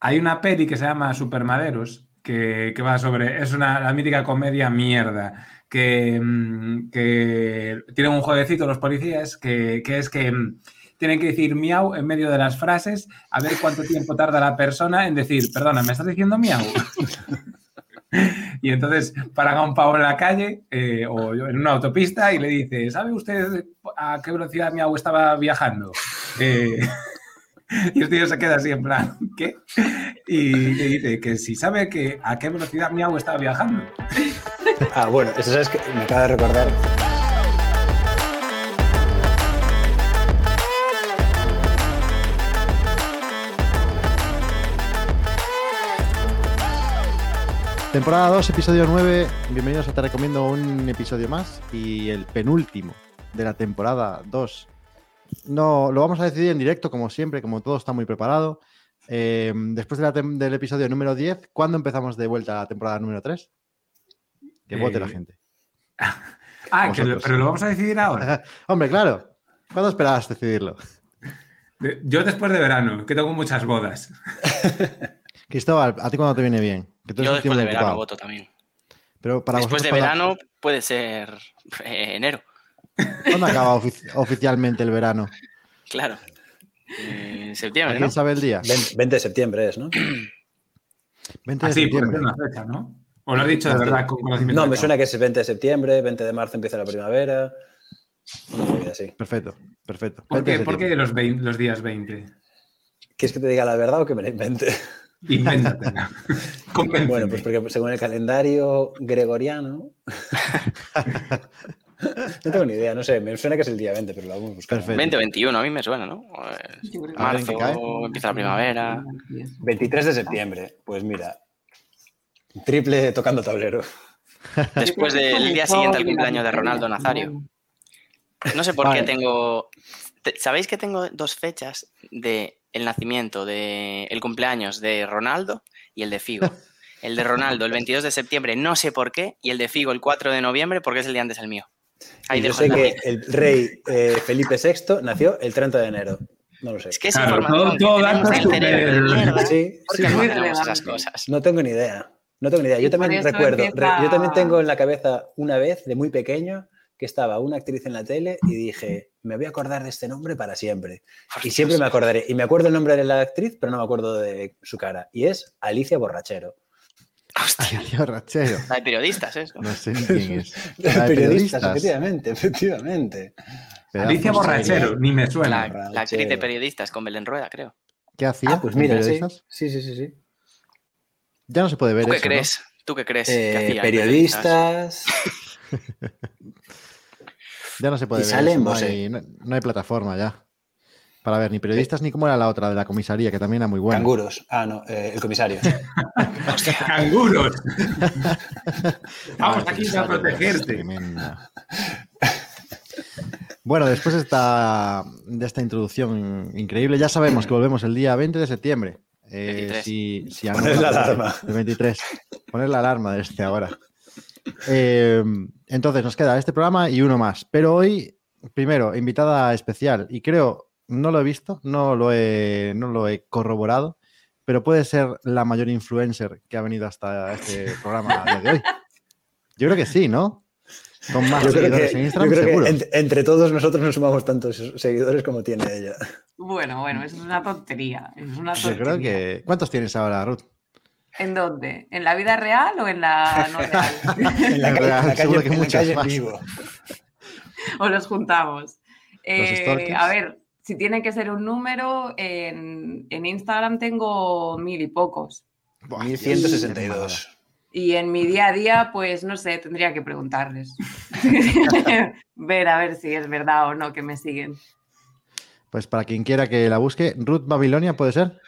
hay una peli que se llama Supermaderos, que, que va sobre, es una la mítica comedia mierda, que, mm, que tienen un jueguecito los policías, que, que es que mm, tienen que decir miau en medio de las frases, a ver cuánto tiempo tarda la persona en decir, perdona, ¿me estás diciendo miau? Y entonces paran a un pavo en la calle eh, o en una autopista y le dice, ¿sabe usted a qué velocidad miau estaba viajando? Eh, y el tío se queda así en plan, ¿qué? Y le dice que si sabe que a qué velocidad miau estaba viajando. Ah, bueno, eso es que me acaba de recordar. Temporada 2, episodio 9. Bienvenidos a Te Recomiendo un episodio más y el penúltimo de la temporada 2. No, lo vamos a decidir en directo, como siempre, como todo está muy preparado. Eh, después de la del episodio número 10, ¿cuándo empezamos de vuelta a la temporada número 3? Que vote Eh, la gente. Ah, que lo- pero lo vamos a decidir ahora. Hombre, claro. ¿Cuándo esperabas decidirlo? De- Yo después de verano, que tengo muchas bodas. Cristóbal, ¿a ti cuándo te viene bien? Que tú Yo después de verano voto también. Pero para Después de verano puede ser eh, enero, ¿cuándo, ¿cuándo acaba ofici- oficialmente el verano? claro. En septiembre, ¿Alguien ¿no? sabe el día? 20 20 de septiembre es, ¿no? 20 de Así, por septiembre. decir una fecha, ¿no? O lo has dicho de verdad con conocimiento. No, me suena que es 20 de septiembre, 20 de marzo empieza la primavera. Una movida así. Perfecto, perfecto. ¿Por 20 de qué, por qué septiembre. los, los días 20? ¿Quieres que te diga la verdad o que me la invente? Invéntatela. Bueno, pues porque según el calendario gregoriano. no tengo ni idea, no sé, me suena que es el día 20, pero lo vamos a buscar. Perfecto. 20 21, a mí me suena, ¿no? Pues, marzo, empieza la primavera. 23 de septiembre, pues mira. Triple tocando tablero. Después del día siguiente al cumpleaños de Ronaldo Nazario. No sé por Vale. qué tengo. te- ¿Sabéis que tengo dos fechas de el nacimiento, de el cumpleaños de Ronaldo y el de Figo? El de Ronaldo el 22 de septiembre, no sé por qué, y el de Figo el 4 de noviembre porque es el día antes del mío. Ahí Y yo sé que el rey eh, Felipe VI nació el 30 de enero. No lo sé. Es que es Claro, información todo- todo dato. Sí, ¿Por sí, qué no esas cosas? Tengo ni idea. No tengo ni idea. Yo también recuerdo, empieza- re- yo también tengo en la cabeza una vez, de muy pequeño, que estaba una actriz en la tele y dije, me voy a acordar de este nombre para siempre. Y siempre me acordaré. Y me acuerdo el nombre de la actriz, pero no me acuerdo de su cara. Y es Alicia Borrachero. Hostia, Tío rachero. la de periodistas, ¿eh? No sé quién es. La de Periodistas, efectivamente, efectivamente. Alicia Borrachero, ni me La, suena. la actriz de periodistas con Belén Rueda, creo. ¿Qué hacía? Ah, pues en mira, sí. periodistas? Sí, sí, sí, sí. Ya no se puede ver ¿Tú qué eso, ¿no? crees? ¿Tú qué crees? que Eh, hacía periodistas. Ya no se puede Y ver sale eso, no, hay, no- no hay plataforma ya. Para ver, ni periodistas ni cómo era la otra de la comisaría, que también era muy buena. Canguros. Ah, no, eh, el comisario. ¡Canguros! Vamos aquí a protegerte. Bueno, después de esta, de esta introducción increíble, ya sabemos que volvemos el día 20 de septiembre. Eh, 23. si, si Poner la alarma. El 23. Poner la alarma desde ahora. Eh, entonces, nos queda este programa y uno más. Pero hoy, primero, invitada especial. Y creo, no lo he visto, no lo he, no lo he corroborado, pero puede ser la mayor influencer que ha venido hasta este programa a día de hoy. Yo creo que sí, ¿no? Con más Yo creo seguidores que, en yo Instagram, creo seguro. entre todos nosotros no sumamos tantos seguidores como tiene ella. Bueno, bueno, eso es una tontería. Es una Yo tontería. creo que. ¿Cuántos tienes ahora, Ruth? ¿En dónde? ¿En la vida real o en la no real? En la, real, en la seguro calle, que en la muchas calle en más. vivo. o los juntamos. Eh, a ver, si tiene que ser un número, en, en Instagram tengo mil y pocos. Buah, 1162. Y en mi día a día, pues no sé, tendría que preguntarles. ver a ver si es verdad o no que me siguen. Pues para quien quiera que la busque, Ruth Babilonia, ¿puede ser?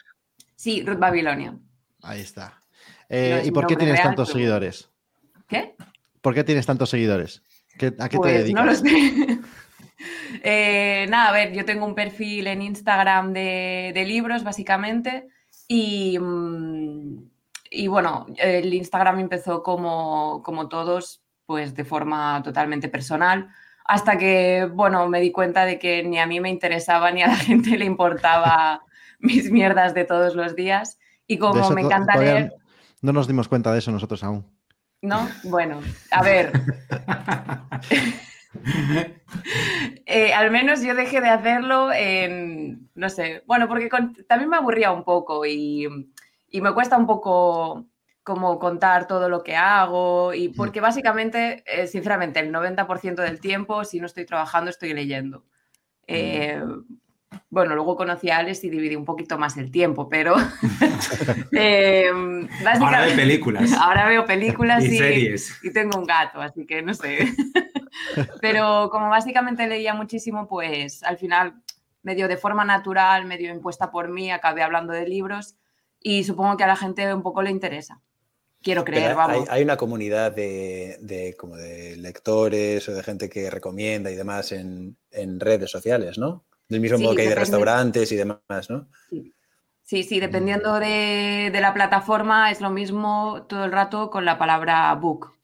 Sí, Ruth Babilonia. Ahí está. Eh, No es ¿Y por qué tienes real, tantos pero- seguidores? ¿Qué? ¿Por qué tienes tantos seguidores? ¿Qué- ¿A qué te Pues dedicas? no lo sé. Eh, nada, a ver, yo tengo un perfil en Instagram de, de libros, básicamente, y, mm, y bueno, el Instagram empezó como, como todos, pues de forma totalmente personal, hasta que, bueno, me di cuenta de que ni a mí me interesaba ni a la gente le importaba mis mierdas de todos los días. Y como me encanta leer, No nos dimos cuenta de eso nosotros aún. ¿no? Bueno, a ver. Eh, al menos yo dejé de hacerlo en, no sé, bueno, porque con- también me aburría un poco y, y me cuesta un poco como contar todo lo que hago y porque básicamente, eh, sinceramente, el 90% del tiempo, si no estoy trabajando, estoy leyendo. Eh, bueno, luego conocí a Alex y dividí un poquito más el tiempo, pero eh, Ahora básicamente- de películas ahora veo películas y y, series. y tengo un gato, así que no sé. Pero como básicamente leía muchísimo, pues al final, medio de forma natural, medio impuesta por mí, acabé hablando de libros y supongo que a la gente un poco le interesa. Quiero Pero creer, hay, vamos. hay una comunidad de, de como de lectores o de gente que recomienda y demás en, en redes sociales, ¿no? Del mismo Sí, modo que hay de restaurantes y demás, ¿no? Sí, sí, dependiendo de, de la plataforma es lo mismo todo el rato con la palabra book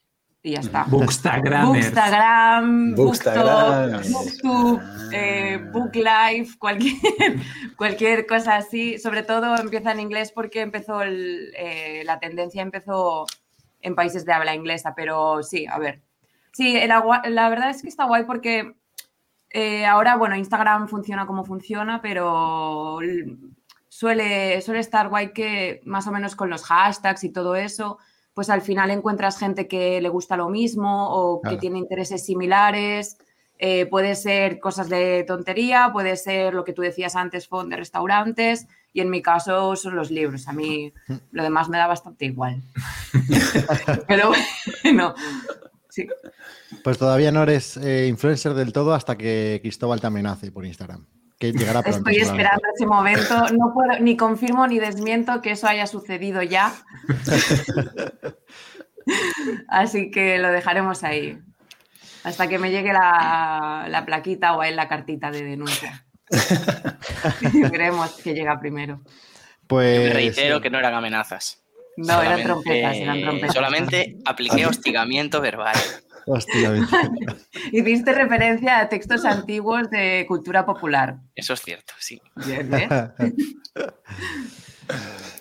y ya está. Bookstagramers. Bookstagram, Bookstagram. Booktube, Booktube, eh, Ah. Booklife, cualquier, cualquier cosa así. Sobre todo empieza en inglés porque empezó el- eh, la tendencia empezó en países de habla inglesa, pero sí, a ver. Sí, la verdad es que está guay porque eh, ahora, bueno, Instagram funciona como funciona, pero suele, suele estar guay que más o menos con los hashtags y todo eso, pues al final encuentras gente que le gusta lo mismo o que tiene intereses similares. Eh, puede ser cosas de tontería, puede ser lo que tú decías antes, fond de restaurantes, y en mi caso son los libros. A mí lo demás me da bastante igual. Pero bueno, sí. Pues todavía no eres eh, influencer del todo hasta que Cristóbal te amenace por Instagram. Que llegará pronto. Estoy esperando ese momento. No puedo, ni confirmo ni desmiento que eso haya sucedido ya. Así que lo dejaremos ahí. Hasta que me llegue la, la plaquita o a él la cartita de denuncia. Veremos que llega primero. Pues. Me reitero que no eran amenazas. No, eran trompetas, eran trompetas. Solamente apliqué hostigamiento verbal. Hostia, bien. Hiciste referencia a textos antiguos de cultura popular. Eso es cierto, sí. Bien, ¿eh?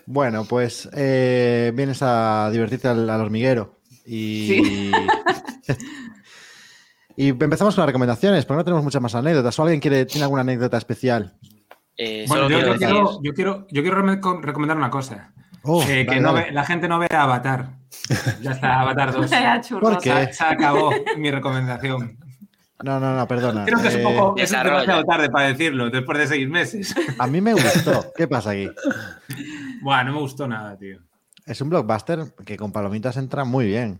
Bueno, pues eh, vienes a divertirte al, al hormiguero. Y. y empezamos con las recomendaciones, porque no tenemos muchas más anécdotas. ¿O alguien quiere, tiene alguna anécdota especial? Eh, Bueno, yo, quiero yo quiero, yo, quiero, yo quiero reme- recomendar una cosa. Oh, Eh, que no ve- la gente no vea Avatar. Ya está, Avatar 2. Vaya churros. ¿Por qué? Se, se acabó mi recomendación. No, no, no, perdona. Creo que es un Eh, poco es Desarrolla. demasiado tarde para decirlo, después de seis meses. A mí me gustó. ¿Qué pasa aquí? Buah, no me gustó nada, tío. Es un blockbuster que con palomitas entra muy bien.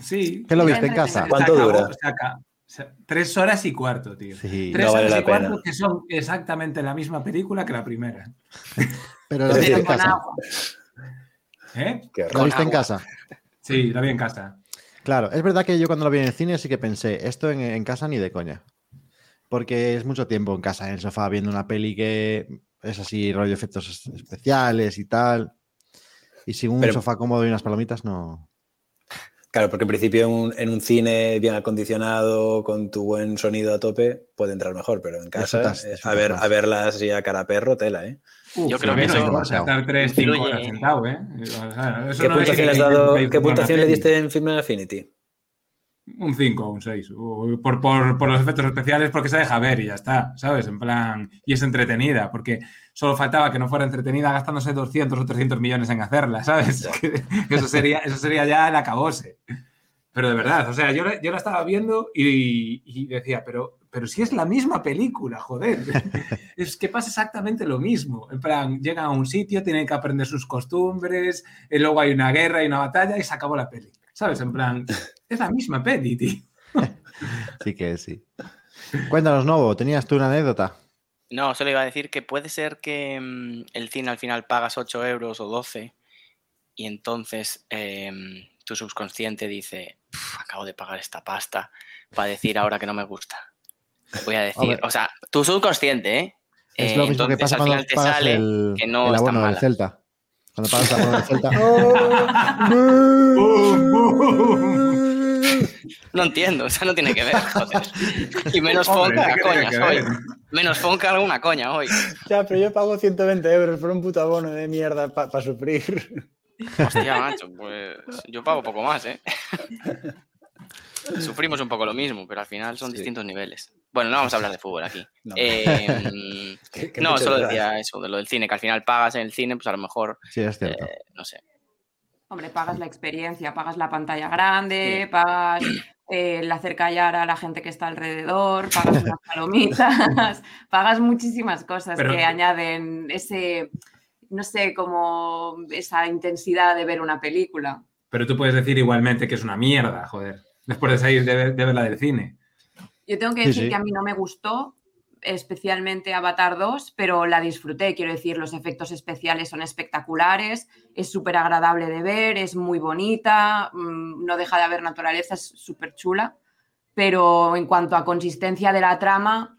Sí. ¿Qué lo viste en casa? ¿Cuánto acabó, dura? Tres horas y cuarto, tío. Sí. Tres No vale horas la y cuarto pena. que son exactamente la misma película que la primera. Pero la viste en casa. ¿Eh? La viste en casa. Sí, la vi en casa. Claro, es verdad que yo cuando lo vi en el cine sí que pensé, esto en, en casa ni de coña. Porque es mucho tiempo en casa, en el sofá, viendo una peli que es así, rollo efectos es- especiales y tal. Y sin un Pero- sofá cómodo y unas palomitas, no. Claro, porque en principio en un, en un cine bien acondicionado, con tu buen sonido a tope, puede entrar mejor, pero en casa, Disfrutas- a, ver, a verlas así a cara perro, tela, ¿eh? Yo creo a que eso- me gusta estar tres, cinco influye- horas sentado, ¿eh? O sea, eso ¿Qué no puntuación, le, has dado- que- ¿qué que- puntuación le peli. diste en Film Affinity? Un 5 o un 6. Por, por, por los efectos especiales, porque se deja ver y ya está, ¿sabes? En plan. Y es entretenida, porque solo faltaba que no fuera entretenida gastándose 200 o 300 millones en hacerla, ¿sabes? Eso, sería, eso sería ya el acabose. Pero de verdad, o sea, yo, la- yo la estaba viendo y, y decía, pero, pero si es la misma película, joder. Es que pasa exactamente lo mismo. En plan, llegan a un sitio, tienen que aprender sus costumbres, y luego hay una guerra y una batalla y se acabó la peli. ¿Sabes? En plan, es la misma peli, tío. Sí que sí. Cuéntanos, Novo, ¿tenías tú una anécdota? No, solo iba a decir que puede ser que mm, el cine al final pagas 8 euros o 12 y entonces em, tu subconsciente dice, "Pf, acabo de pagar esta pasta para decir ahora que no me gusta. Voy a decir, Hombre. o sea, tu subconsciente, ¿eh? Es lo mismo que entonces pasa al cuando final te pagas sale el, que no el abono del. Celta. Cuando pagas el abono del Celta. No entiendo, o sea, no tiene que ver, joder. Y menos fonca ¿qué a tiene coñas que hoy. Menos fonca alguna coña hoy. Ya, pero yo pago 120 euros por un puto abono de mierda para sufrir. Hostia, macho, pues yo pago poco más, ¿eh? Sufrimos un poco lo mismo, pero al final son Sí. distintos niveles. Bueno, no vamos a hablar de fútbol aquí. No. Eh, Qué- qué no, mucho solo decía eso, de lo del cine, que al final pagas en el cine, pues a lo mejor, Sí, es cierto. eh, no sé. Hombre, pagas la experiencia, pagas la pantalla grande, pagas eh, el hacer callar a la gente que está alrededor, pagas unas palomitas, pagas muchísimas cosas Pero- que añaden ese, no sé, como esa intensidad de ver una película. Pero tú puedes decir igualmente que es una mierda, joder. Después de salir de, ver- de verla del cine. Yo tengo que decir sí. que a mí no me gustó especialmente Avatar 2, pero la disfruté. Quiero decir, los efectos especiales son espectaculares, es súper agradable de ver, es muy bonita, mm, no deja de haber naturaleza, es súper chula. Pero en cuanto a consistencia de la trama,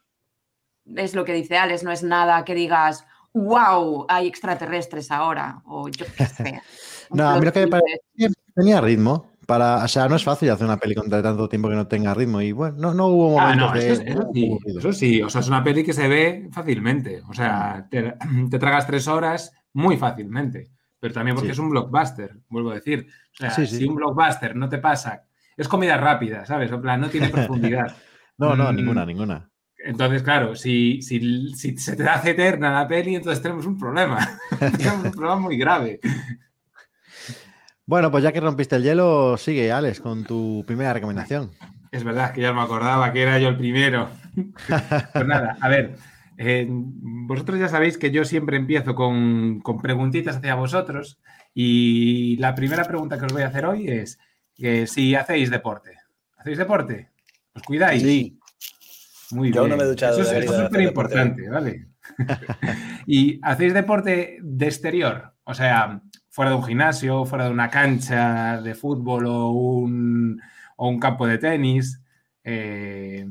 es lo que dice Alex, no es nada que digas, wow, hay extraterrestres ahora, o yo qué sé. un No, a mí lo que me parece tenía ritmo. Para, o sea, no es fácil hacer una peli con tanto tiempo que no tenga ritmo. Y bueno, no, no hubo Ah, momentos no, de. eso, eso sí, eso sí. O sea, es una peli que se ve fácilmente. O sea, te, te tragas tres horas muy fácilmente. Pero también porque Sí. es un blockbuster, vuelvo a decir. O sea, Sí, sí. si un blockbuster no te pasa, es comida rápida, ¿sabes? En plan, no tiene profundidad. No, no, Mm. ninguna, ninguna. Entonces, claro, si, si, si se te hace eterna la peli, entonces tenemos un problema. tenemos un problema muy grave. Bueno, pues ya que rompiste el hielo, sigue, Alex, con tu primera recomendación. Es verdad que ya no me acordaba que era yo el primero. pues nada, a ver, eh, vosotros ya sabéis que yo siempre empiezo con, con preguntitas hacia vosotros y la primera pregunta que os voy a hacer hoy es que si hacéis deporte. ¿Hacéis deporte? ¿Os cuidáis? Sí, Muy Yo bien. no me he duchado, Eso es eso súper importante, ¿vale? ¿Y hacéis deporte de exterior? O sea, fuera de un gimnasio, fuera de una cancha de fútbol o un, o un campo de tenis. Eh,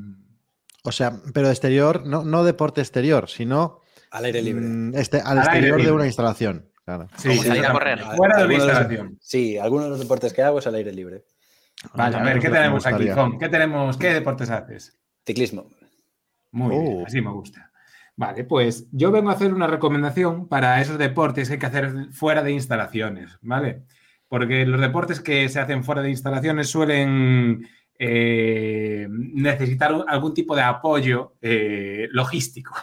O sea, pero exterior, no, no deporte exterior, sino al aire libre. mm, este, al, exterior de una instalación. Claro. sí, sí, salir a correr. Fuera de una Algunos de los- instalación. Sí, algunos de los deportes que hago es al aire libre. Vale, a ver, ¿qué tenemos aquí. Jon? ¿Qué, tenemos, ¿Qué deportes haces? Ciclismo. Muy bien, Oh. así me gusta. Vale, pues yo vengo a hacer una recomendación para esos deportes que hay que hacer fuera de instalaciones, ¿vale? Porque los deportes que se hacen fuera de instalaciones suelen eh, necesitar algún tipo de apoyo eh, logístico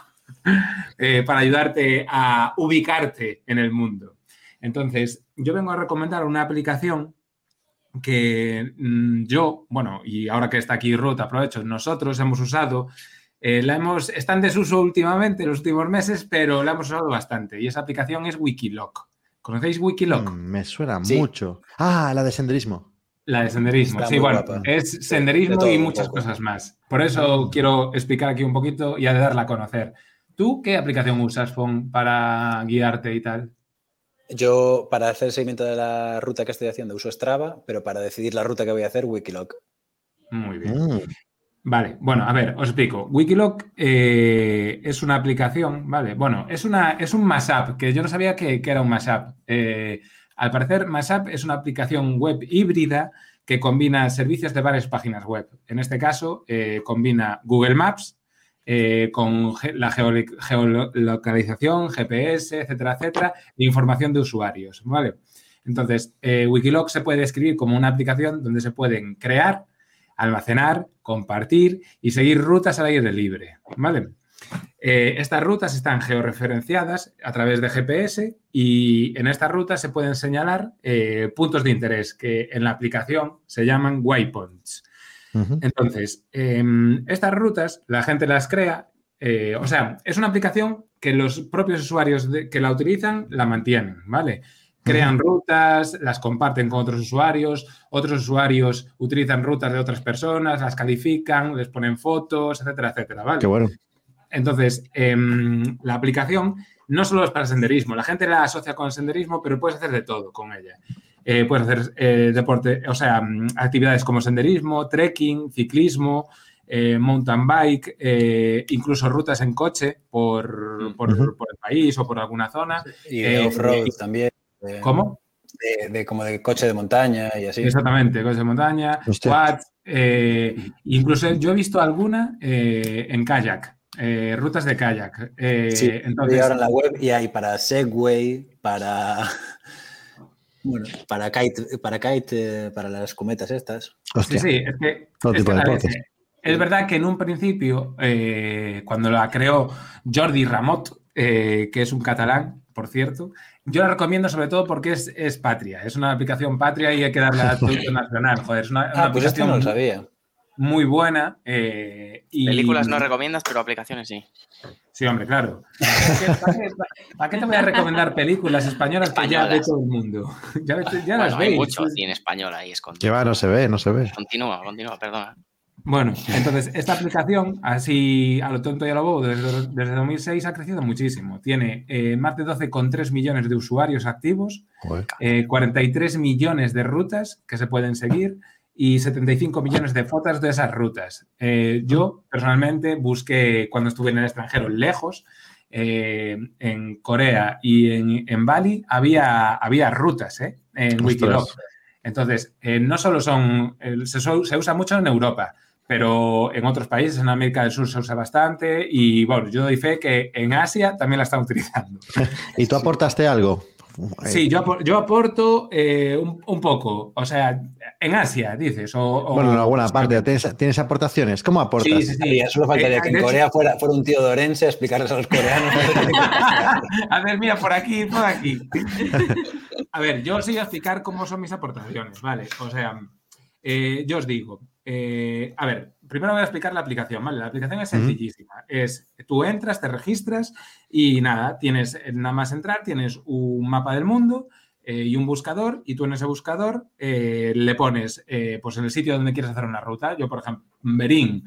eh, para ayudarte a ubicarte en el mundo. Entonces, yo vengo a recomendar una aplicación que mm, yo, bueno, y ahora que está aquí Ruth, aprovecho, nosotros hemos usado, eh, la hemos, está en desuso últimamente, en los últimos meses, pero la hemos usado bastante. Y esa aplicación es Wikiloc. ¿Conocéis Wikiloc? Mm, me suena Sí. mucho. Ah, la de senderismo. La de senderismo. Está sí, bueno, guapa. es senderismo y muchas cosas más. Por eso quiero explicar aquí un poquito y a darla a conocer. ¿Tú qué aplicación usas, Fon, para guiarte y tal? Yo, para hacer el seguimiento de la ruta que estoy haciendo, uso Strava, pero para decidir la ruta que voy a hacer, Wikiloc. Muy bien. Mm, Vale, bueno, a ver, os explico. Wikiloc eh, es una aplicación, ¿vale? Bueno, es, una, es un mashup, que yo no sabía que, era un mashup. Eh, al parecer, mashup es una aplicación web híbrida que combina servicios de varias páginas web. En este caso, eh, combina Google Maps eh, con la geolocalización, GPS, etcétera, etcétera, e información de usuarios, ¿vale? Entonces, Wikiloc se puede describir como una aplicación donde se pueden crear, almacenar, compartir y seguir rutas al aire libre, ¿vale? Eh, estas rutas están georreferenciadas a través de GPS y en estas rutas se pueden señalar eh, puntos de interés que en la aplicación se llaman waypoints. Entonces, eh, estas rutas la gente las crea, eh, o sea, es una aplicación que los propios usuarios de- que la utilizan la mantienen, ¿vale? Crean rutas, las comparten con otros usuarios, otros usuarios utilizan rutas de otras personas, las califican, les ponen fotos, etcétera, etcétera, ¿vale? Qué bueno. Entonces, em, la aplicación no solo es para senderismo, la gente la asocia con el senderismo, pero puedes hacer de todo con ella. Eh, puedes hacer eh, deporte, o sea, mm, actividades como senderismo, trekking, ciclismo, eh, mountain bike, eh, incluso rutas en coche por, por- por el país o por alguna zona. Y Eh, off-road también. De- ¿Cómo? De, de como de coche de montaña y así. Exactamente, coches de montaña, Hostia. quads, Eh, incluso yo he visto alguna eh, en kayak, eh, rutas de kayak. Eh, Sí, entonces, y ahora en la web y hay para Segway, para. Bueno, para kite, para kite, para las cometas estas. Sí, Hostia. sí, es que, Todo es, tipo que, de a ver, deportes. es verdad que en un principio, eh, cuando la creó Jordi Ramot, eh, que es un catalán, por cierto, yo la recomiendo sobre todo porque es, es patria, es una aplicación patria y hay que darle a producto nacional. Joder, es una, una Ah, pues esto aplicación no lo sabía. muy buena. eh, y, Películas no recomiendas, pero aplicaciones sí. Sí, hombre, claro. ¿Para qué, para qué te voy a recomendar películas españolas, que ya ve Españolas. todo el mundo? Ya, ya las Bueno, hay veis. mucho cine español ahí Que escondido. va, no se ve, no se ve. Continúa, continúa, perdona. Bueno, entonces esta aplicación, así a lo tonto y a lo bobo, desde, desde 2006 ha crecido muchísimo. Tiene eh, más de 12,3 millones de usuarios activos, eh, 43 millones de rutas que se pueden seguir y 75 millones de fotos de esas rutas. Eh, yo personalmente busqué cuando estuve en el extranjero, lejos, eh, en Corea y en, en Bali, había, había rutas ¿eh? en. Wikiloc. Entonces, no solo son, se usa mucho en Europa, pero en otros países, en América del Sur se usa bastante y bueno, yo doy fe que en Asia también la están utilizando. ¿Y tú aportaste algo? Sí, yo, apor- yo aporto eh, un, un poco, o sea, en Asia, dices. O, o- Bueno, en alguna parte. ¿Tienes, tienes aportaciones? ¿Cómo aportas? Sí, sí, sí. Solo faltaría Eh, que en hecho- Corea fuera, fuera un tío de Orense a explicarles a los coreanos. A ver, mira, por aquí, por aquí. A ver, yo os voy a explicar cómo son mis aportaciones, ¿vale? O sea, eh, yo os digo, eh, a ver, primero voy a explicar la aplicación, ¿vale? La aplicación es sencillísima. Es, tú entras, te registras y nada, tienes, nada más entrar, tienes un mapa del mundo eh, y un buscador y tú en ese buscador eh, le pones, pues en el sitio donde quieres hacer una ruta, yo por ejemplo, Berín,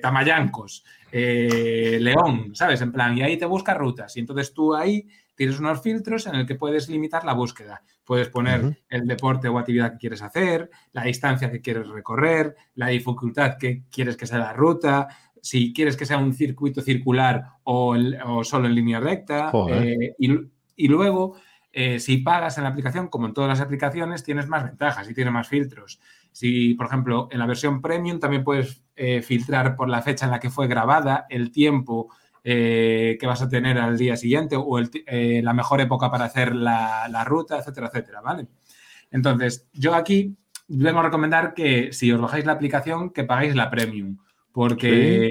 Tamayancos, León, ¿sabes? En plan, y ahí te busca rutas y entonces tú ahí tienes unos filtros en el que puedes limitar la búsqueda. Puedes poner el deporte o actividad que quieres hacer, la distancia que quieres recorrer, la dificultad que quieres que sea la ruta, si quieres que sea un circuito circular o, el- o solo en línea recta. Eh, y, y luego, eh, si pagas en la aplicación, como en todas las aplicaciones, tienes más ventajas y tienes más filtros. Si, por ejemplo, en la versión premium también puedes eh, filtrar por la fecha en la que fue grabada, el tiempo eh, que vas a tener al día siguiente o el eh, la mejor época para hacer la, la ruta, etcétera, etcétera, ¿vale? Entonces, yo aquí vengo a recomendar que si os bajáis la aplicación, que pagáis la premium, porque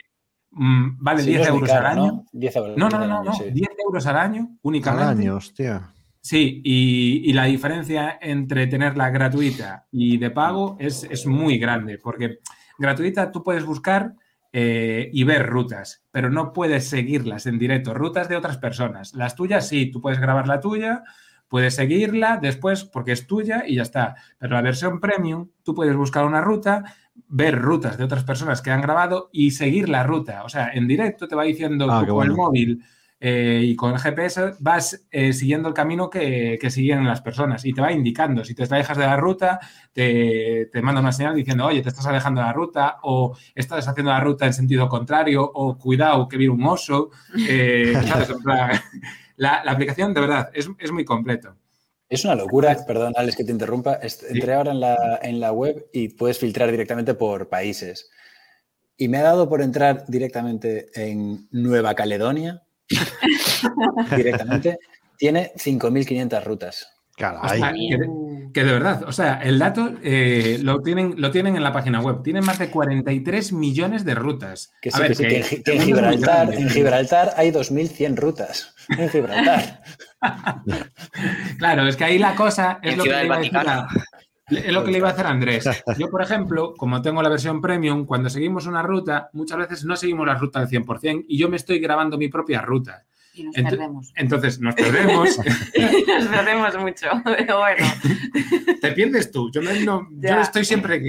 mm, vale Sí, 10 no es muy euros caro, al año. ¿no? 10 euros. No, no, al no, no, año, no, sí. 10 euros al año Al únicamente. año, hostia. Sí, y, y la diferencia entre tenerla gratuita y de pago es, es muy grande, porque gratuita tú puedes buscar eh, y ver rutas, pero no puedes seguirlas en directo, rutas de otras personas. Las tuyas sí, tú puedes grabar la tuya, puedes seguirla después porque es tuya y ya está. Pero la versión premium, tú puedes buscar una ruta, ver rutas de otras personas que han grabado y seguir la ruta. O sea, en directo te va diciendo Ah, tú con el móvil eh, y con el GPS vas eh, siguiendo el camino que, que siguen las personas y te va indicando. Si te alejas de la ruta, te, te manda una señal diciendo, oye, te estás alejando de la ruta o estás haciendo la ruta en sentido contrario o cuidado que viene un oso. eh, la, la aplicación, de verdad, es, es muy completo. Es una locura, perdón, Alex, que te interrumpa. Entré ahora en la, en la web y puedes filtrar directamente por países. Y me ha dado por entrar directamente en Nueva Caledonia. directamente. Tiene 5.500 rutas. O Caray. sea, que, de, que de verdad, o sea, el dato eh, lo, tienen, lo tienen en la página web. Tienen más de 43 millones de rutas. Que A sí, ver, que sí, que en, Gibraltar, grande. en Gibraltar hay 2.100 rutas. En Gibraltar. Claro, es que ahí la cosa es En lo que Es lo que le iba a hacer a Andrés. Yo, por ejemplo, como tengo la versión premium, cuando seguimos una ruta, muchas veces no seguimos la ruta al 100% y yo me estoy grabando mi propia ruta. Y nos Ent- perdemos. Entonces nos perdemos, nos perdemos mucho, pero bueno. te pierdes tú. Yo, no- no- yo Ya. estoy siempre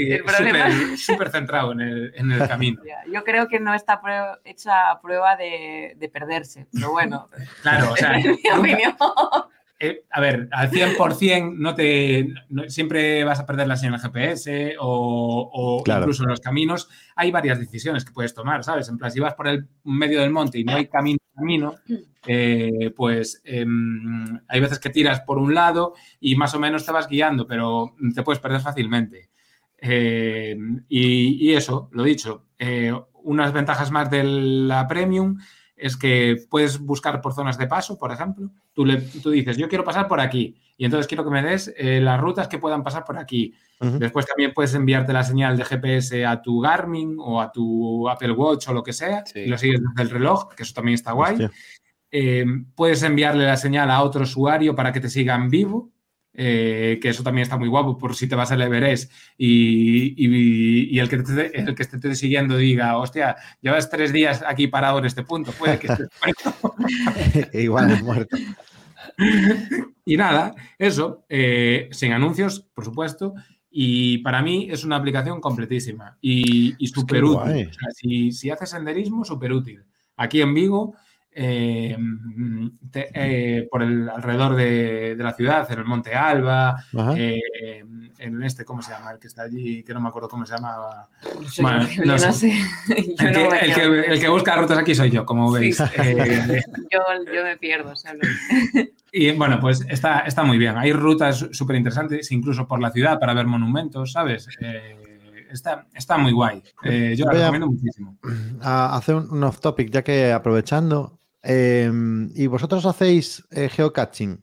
súper centrado en el, en el camino. Ya, Yo creo que no está prue- hecha prueba de, de perderse, pero bueno, Claro, o sea, en mi nunca- opinión. Eh, a ver, al 100% no te, no- siempre vas a perder la señal GPS o, o Claro. incluso en los caminos hay varias decisiones que puedes tomar, ¿sabes? En plan, si vas por el medio del monte y no hay camino, camino eh, pues em, hay veces que tiras por un lado y más o menos te vas guiando, pero te puedes perder fácilmente. Eh, y, y, eso, lo dicho, eh, unas ventajas más de la Premium es que puedes buscar por zonas de paso, por ejemplo. Tú, le, tú dices, yo quiero pasar por aquí y entonces quiero que me des eh, las rutas que puedan pasar por aquí. Uh -huh. Después también puedes enviarte la señal de GPS a tu Garmin o a tu Apple Watch o lo que sea sí. y lo sigues desde el reloj, que eso también está guay. Eh, puedes enviarle la señal a otro usuario para que te siga en vivo. Eh, que eso también está muy guapo por si te vas al Everest y, y, y el, que te, el que esté siguiendo diga, hostia, llevas tres días aquí parado en este punto, puede que estés muerto. Igual es muerto. y nada, eso, eh, sin anuncios, por supuesto, y para mí es una aplicación completísima y, y súper útil. O sea, si, si haces senderismo, súper útil. Aquí en Vigo eh, te, eh, por el alrededor de, de, la ciudad, en el Monte Alba, eh, en este, ¿cómo se llama? El que está allí, que no me acuerdo cómo se llamaba. Bueno, yo, no, sé. sé. el, que, no el, que, el, que, busca rutas aquí soy yo, como veis. Sí. Eh, yo, yo, me pierdo, ¿sabes? Y bueno, pues está, está muy bien. Hay rutas súper interesantes, incluso por la ciudad, para ver monumentos, ¿sabes? Está, está, muy guay. Eh, yo la recomiendo muchísimo. A hacer un off-topic, ya que aprovechando, eh, ¿Y vosotros hacéis eh, geocaching?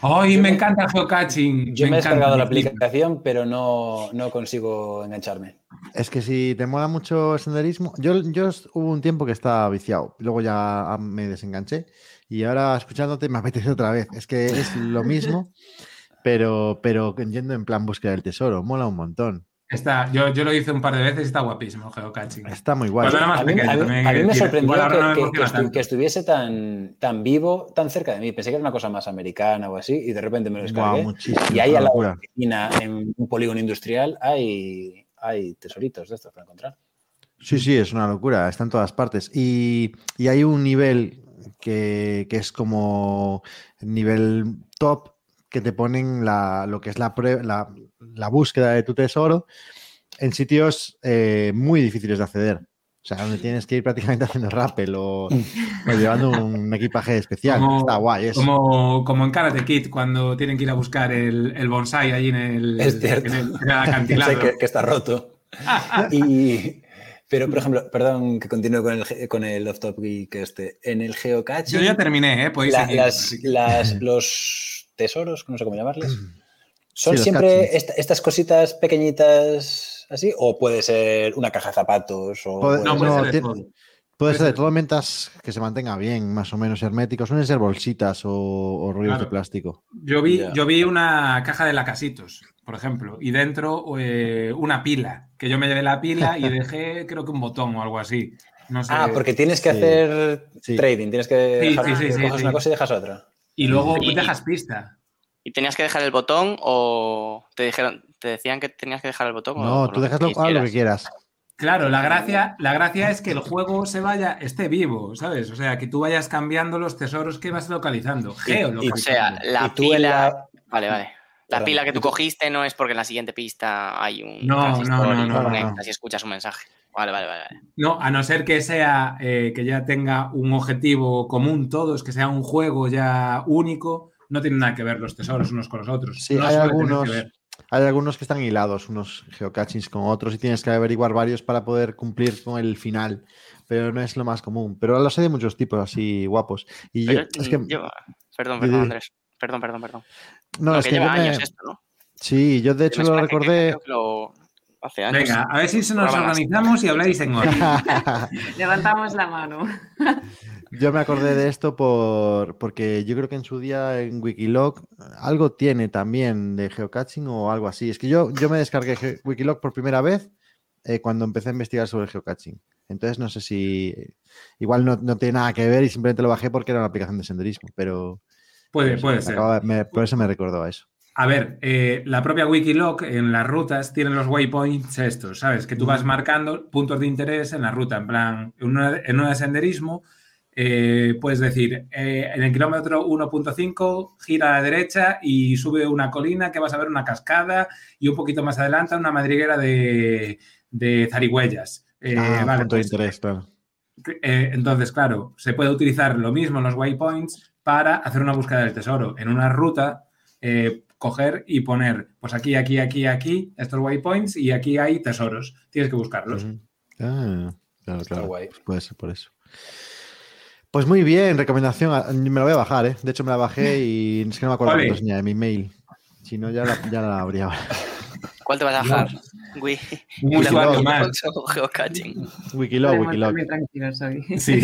¡Ay, me encanta geocaching! Yo me, me he descargado la aplicación, pero no, no, consigo engancharme. Es que si te mola mucho el senderismo, yo, yo hubo un tiempo que estaba viciado, luego ya me desenganché y ahora escuchándote me apetece otra vez. Es que es lo mismo, pero, pero yendo en plan búsqueda del tesoro, mola un montón. Está, yo, yo, lo hice un par de veces y está guapísimo el geocaching. Está muy guay. a, mí, pequeño, a, mí, a mí me sorprendió que, no que, que, estu que, estuviese tan, tan vivo, tan cerca de mí. Pensé que era una cosa más americana o así y de repente me lo descargué. Wow, y ahí a la esquina, en un polígono industrial, hay, hay tesoritos de estos para encontrar. Sí, sí, es una locura. Está en todas partes. Y, y hay un nivel que, que es como nivel top que te ponen la, lo que es la, la, la, búsqueda de tu tesoro en sitios eh, muy difíciles de acceder. O sea, donde tienes que ir prácticamente haciendo rappel o, o llevando un equipaje especial. Como, Está guay. Eso. Como, como en Karate Kid, cuando tienen que ir a buscar el, el bonsai allí en el, es en el, en el acantilado. que, que, está roto. y, pero, por ejemplo, perdón que continúe con el, con el off-topic que este. En el geocaching... Yo ya terminé, ¿eh? Podéis la, las, las, los tesoros, no sé cómo llamarles. ¿Son sí, siempre est estas cositas pequeñitas así? ¿O puede ser una caja de zapatos? O puede, no, puede no, ser de todo. Puede ser de todo mientras que se mantenga bien, más o menos herméticos. Suelen ser bolsitas o, o rollos claro. de plástico. Yo vi, yeah. yo vi una caja de lacasitos, por ejemplo, y dentro eh, una pila, que yo me llevé la pila y dejé creo que un botón o algo así. No sé. Ah, porque tienes que sí. hacer sí. trading, tienes que sí, dejar, sí, sí, coges una cosa y dejas otra. Y luego y, dejas pista. ¿Y tenías que dejar el botón o te dijeron, te decían que tenías que dejar el botón? No, o, tú dejas lo, que lo que quieras. Claro, la gracia, la gracia es que el juego se vaya, esté vivo, ¿sabes? O sea, que tú vayas cambiando los tesoros que vas localizando. Geolocalizando. O sea, la pila. La... Vale, vale. La Perdón. pila que tú cogiste no es porque en la siguiente pista hay un. No, no, no, no, no, Si escuchas un mensaje. Vale, vale, vale. No, a no ser que sea eh, que ya tenga un objetivo común todos, que sea un juego ya único, no tienen nada que ver los tesoros unos con los otros. Sí, no hay algunos. Hay algunos que están hilados, unos geocachings con otros, y tienes que averiguar varios para poder cumplir con el final. Pero no es lo más común. Pero los hay de muchos tipos así guapos. Y Pero, yo, es que... yo, perdón, perdón, Andrés. Perdón, perdón, perdón. No, lo es que, lleva yo me... años esto, ¿no? Sí, yo de hecho lo recordé. Que, lo... Hace años. Venga, a ver si se nos organizamos y habláis en orden. Levantamos la mano. Yo me acordé de esto por, porque yo creo que en su día en Wikiloc algo tiene también de geocaching o algo así. Es que yo, yo me descargué Wikiloc por primera vez eh, cuando empecé a investigar sobre geocaching. Entonces no sé si igual no, no, tiene nada que ver y simplemente lo bajé porque era una aplicación de senderismo, pero puede, puede ser. Acaba, me, por eso me recordó a eso. A ver, eh, la propia Wikiloc en las rutas tiene los waypoints estos, ¿sabes? Que tú vas marcando puntos de interés en la ruta, en plan, en una, en una de senderismo, eh, puedes decir, eh, en el kilómetro 1.5 gira a la derecha y sube una colina que vas a ver una cascada y un poquito más adelante una madriguera de, de zarigüeyas. Ah, vale, punto pues, de interés, claro. Entonces, claro, se puede utilizar lo mismo en los waypoints para hacer una búsqueda del tesoro. En una ruta, eh, coger y poner, pues aquí, aquí, aquí, aquí, estos waypoints y aquí hay tesoros. Tienes que buscarlos. Ah, claro, claro. guay. Pues puede ser por eso. Pues muy bien, recomendación. Ah, Me la voy a bajar, ¿eh? De hecho, me la bajé y es que no me acuerdo cuánto tenía de mi mail. Si no, ya la, ya la habría. ¿Cuál te vas a bajar? Wikilog, Wikilog. Sí.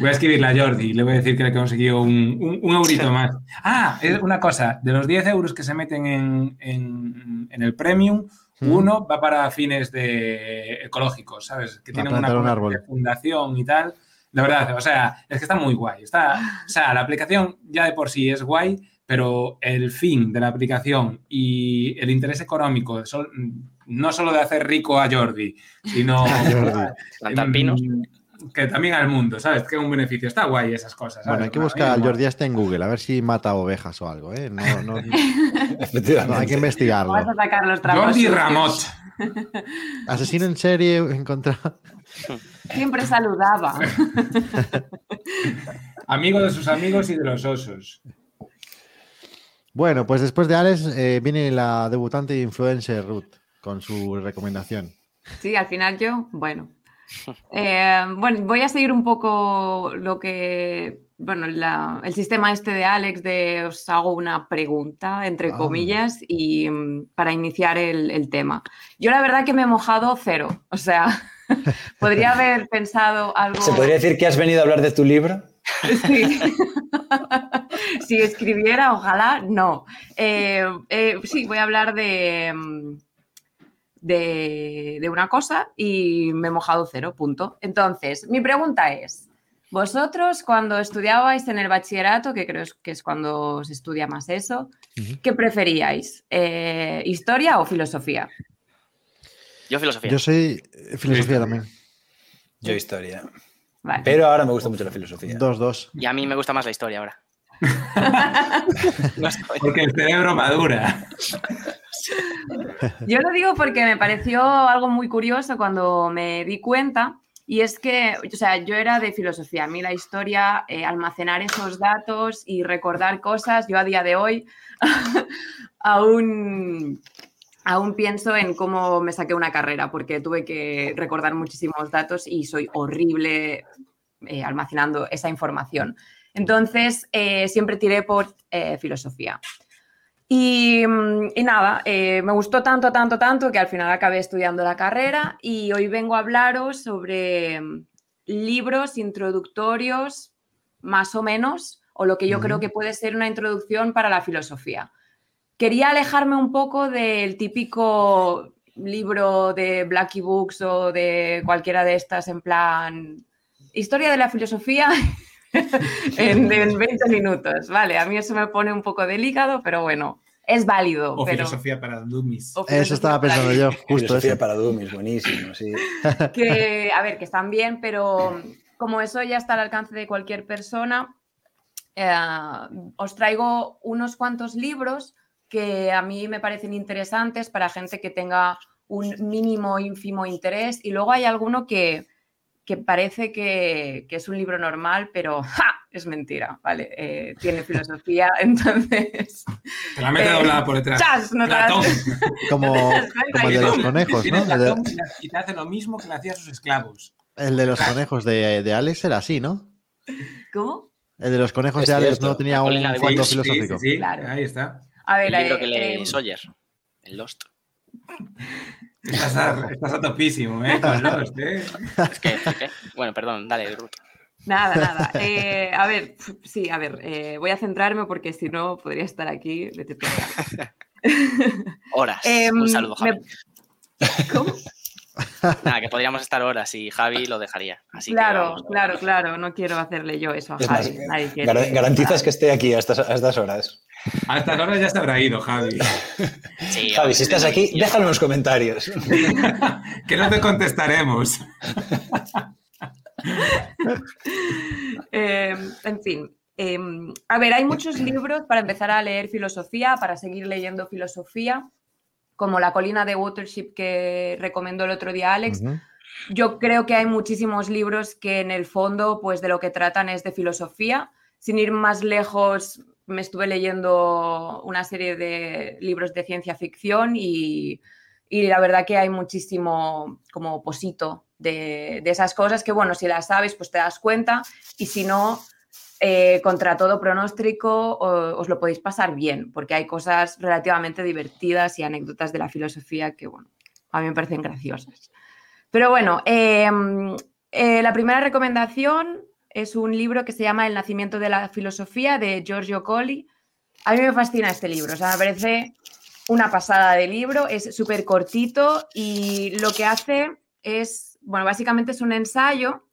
Voy a escribirle a Jordi, le voy a decir que le he conseguido un, un, un eurito más. Ah, es una cosa, de los 10 euros que se meten en, en- en el premium, Mm. uno va para fines de ecológicos, ¿sabes? Que A tienen una un fundación y tal. La verdad, o sea, es que está muy guay. Está, o sea, la aplicación ya de por sí es guay, pero el fin de la aplicación y el interés económico, no solo de hacer rico a Jordi, sino Jordi. Pinos. Que también al mundo, ¿sabes? Que es un beneficio. Está guay esas cosas. ¿sabes? Bueno, hay que buscar a al Jordi este en Google, a ver si mata ovejas o algo, ¿eh? No, no- hay que investigarlo. Vas a sacar los. Jordi. Ramot. Asesino en serie encontrado. Siempre saludaba. Amigo de sus amigos y de los osos. Bueno, pues después de Alex eh, viene la debutante influencer Ruth con su recomendación. Sí, al final yo, bueno. Eh, bueno, voy a seguir un poco lo que, bueno, la- el sistema este de Alex de os hago una pregunta, entre Ah. comillas, y mm, para iniciar el, el tema. Yo la verdad que me he mojado cero, o sea, podría haber pensado algo... ¿Se podría decir que has venido a hablar de tu libro? Sí. si escribiera, ojalá, no. Eh, eh, sí, voy a hablar de, mm, de, de una cosa y me he mojado cero, punto. Entonces, mi pregunta es, vosotros cuando estudiabais en el bachillerato, que creo que es cuando se estudia más eso. ¿qué preferíais? Eh, ¿Historia o filosofía? Yo filosofía. Yo soy eh, filosofía también. Yo historia. Vale. Pero ahora me gusta mucho la filosofía. Dos, dos. Y a mí me gusta más la historia ahora. Porque el cerebro madura. Yo lo digo porque me pareció algo muy curioso cuando me di cuenta. Y es que, o sea, yo era de filosofía. A mí la historia, eh, almacenar esos datos y recordar cosas, yo a día de hoy aún, aún pienso en cómo me saqué una carrera, porque tuve que recordar muchísimos datos y soy horrible eh, almacenando esa información. Entonces, eh, siempre tiré por eh, filosofía. Y, mm, y nada, eh, me gustó tanto, tanto, tanto que al final acabé estudiando la carrera y hoy vengo a hablaros sobre mm, libros introductorios, más o menos, o lo que yo creo que puede ser una introducción para la filosofía. Quería alejarme un poco del típico libro de Blackie Books o de cualquiera de estas en plan historia de la filosofía en, en 20 minutos. Vale, a mí eso me pone un poco delicado, pero bueno, es válido. O pero, filosofía para dummies. o Eso estaba para pensando yo, justo filosofía eso. para dummies, buenísimo, sí. que, a ver, que están bien, pero como eso ya está al alcance de cualquier persona, eh, os traigo unos cuantos libros que a mí me parecen interesantes para gente que tenga un mínimo ínfimo interés y luego hay alguno que, que parece que, que es un libro normal, pero ¡ja! es mentira, ¿vale? Eh, tiene filosofía, entonces... Te la mete Eh, doblada por detrás. ¡chas! No te. Como, como el de los conejos, ¿no? El de, Platón y te hace lo mismo que le hacía a sus esclavos. el de los conejos de, de Alex era así, ¿no? ¿Cómo? El de los conejos Es de Alex cierto. no tenía un fondo Sí, filosófico. Sí, sí, Claro. ahí está. A ver, El libro eh, que lee eh, Sawyer, el Lost. Estás a, estás a topísimo, ¿eh? ¿eh? Es que, ¿qué? Bueno, perdón, dale, Ruth. Nada, nada. Eh, a ver, sí, a ver, eh, voy a centrarme porque si no podría estar aquí. vete. Horas. Em, Un saludo, Javi. me- ¿Cómo? Nada, que podríamos estar horas y Javi lo dejaría. Así Claro, claro, claro. No quiero hacerle yo eso a Es más, Javi. Nadie quiere. gar- garantizas que esté aquí a estas, a estas horas. A estas horas ya se habrá ido, Javi. Sí, Javi, si estás aquí, déjalo en los comentarios. que no te contestaremos. Eh, en fin. eh, a ver, hay muchos libros para empezar a leer filosofía, para seguir leyendo filosofía, como La colina de Watership que recomendó el otro día Alex. Yo creo que hay muchísimos libros que en el fondo, pues de lo que tratan es de filosofía. Sin ir más lejos, me estuve leyendo una serie de libros de ciencia ficción y, y la verdad que hay muchísimo como posito de, de, esas cosas que, bueno, si las sabes, pues te das cuenta y si no, eh, contra todo pronóstico, os lo podéis pasar bien, porque hay cosas relativamente divertidas y anécdotas de la filosofía que, bueno, a mí me parecen graciosas. Pero bueno, eh, eh, la primera recomendación es un libro que se llama El nacimiento de la filosofía de Giorgio Colli. A mí me fascina este libro, o sea, me parece una pasada de libro, es súper cortito y lo que hace es, bueno, básicamente es un ensayo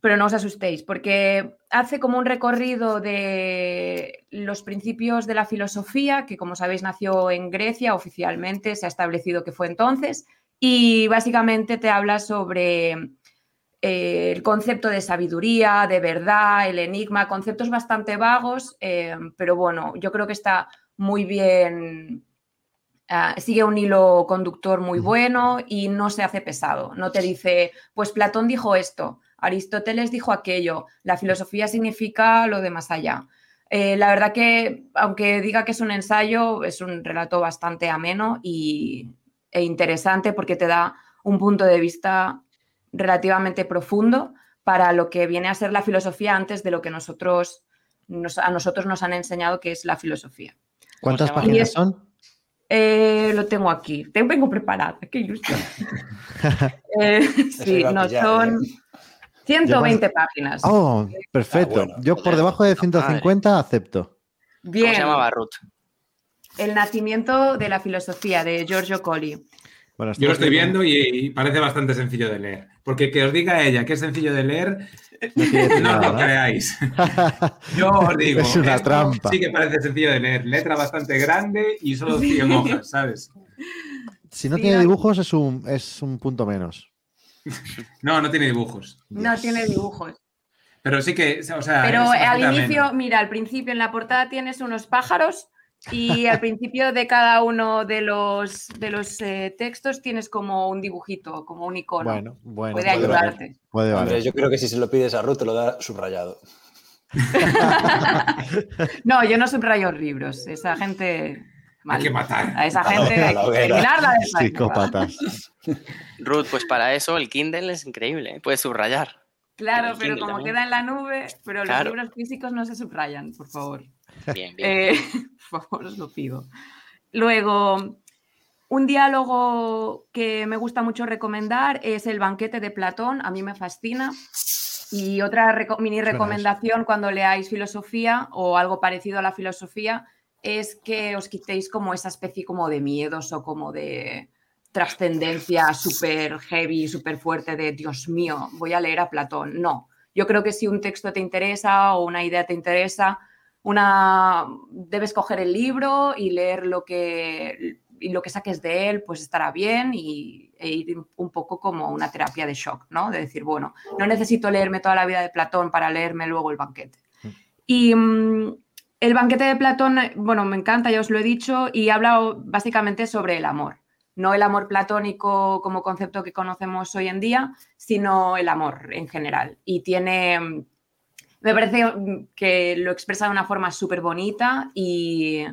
pero no os asustéis, porque hace como un recorrido de los principios de la filosofía, que como sabéis nació en Grecia oficialmente, se ha establecido que fue entonces, y básicamente te habla sobre eh, el concepto de sabiduría, de verdad, el enigma, conceptos bastante vagos, eh, pero bueno, yo creo que está muy bien, uh, sigue un hilo conductor muy bueno y no se hace pesado, no te dice, pues Platón dijo esto Aristóteles dijo aquello, la filosofía significa lo de más allá. Eh, la verdad que, aunque diga que es un ensayo, es un relato bastante ameno y, e interesante porque te da un punto de vista relativamente profundo para lo que viene a ser la filosofía antes de lo que nosotros, nos, a nosotros nos han enseñado que es la filosofía. ¿Cuántas páginas es, son? Eh, lo tengo aquí. Tengo preparada. Qué ilusión. eh, sí, no, son... 120 páginas. Oh, perfecto. Ah, bueno, Yo por debajo de 150 acepto. Bien. ¿Cómo se llamaba Ruth? El nacimiento de la filosofía de Giorgio Colli. Bueno, Yo lo estoy viendo y, y, parece bastante sencillo de leer. Porque que os diga ella que es sencillo de leer, no, no lo creáis. Yo os digo, es una trampa. sí que parece sencillo de leer. Letra bastante grande y solo 100 hojas, ¿sabes? Si no sí, tiene dibujos es un, es un punto menos. No, no tiene dibujos. No tiene dibujos. Pero sí que, o sea. Pero al inicio, mira, al principio en la portada tienes unos pájaros y al principio de cada uno de los, de los eh, textos tienes como un dibujito, como un icono. Bueno, bueno. Puede, puede ayudarte. Valer. Puede valer. Hombre, yo creo que si se lo pides a Ruth te lo da subrayado. no, yo no subrayo libros. Esa gente. Mal. Hay que matar. A esa gente hay que eliminarla de Psicópatas. Ruth, pues para eso el Kindle es increíble, ¿eh? puedes subrayar. Claro, pero como también. queda en la nube, pero claro. los libros físicos no se subrayan, por favor. Bien, bien. Eh, por favor, os lo pido. Luego, un diálogo que me gusta mucho recomendar es El banquete de Platón, a mí me fascina. Y otra reco mini recomendación cuando leáis filosofía o algo parecido a la filosofía es que os quitéis como esa especie como de miedos o como de trascendencia súper heavy, súper fuerte de Dios mío, voy a leer a Platón. No, yo creo que si un texto te interesa o una idea te interesa, una debes coger el libro y leer lo que y lo que saques de él, pues estará bien y e ir un poco como una terapia de shock, ¿no? De decir, bueno, no necesito leerme toda la vida de Platón para leerme luego el banquete. Y mm, el banquete de Platón, bueno, me encanta, ya os lo he dicho, y habla básicamente sobre el amor. No el amor platónico como concepto que conocemos hoy en día, sino el amor en general. Y tiene, me parece que lo expresa de una forma súper bonita y,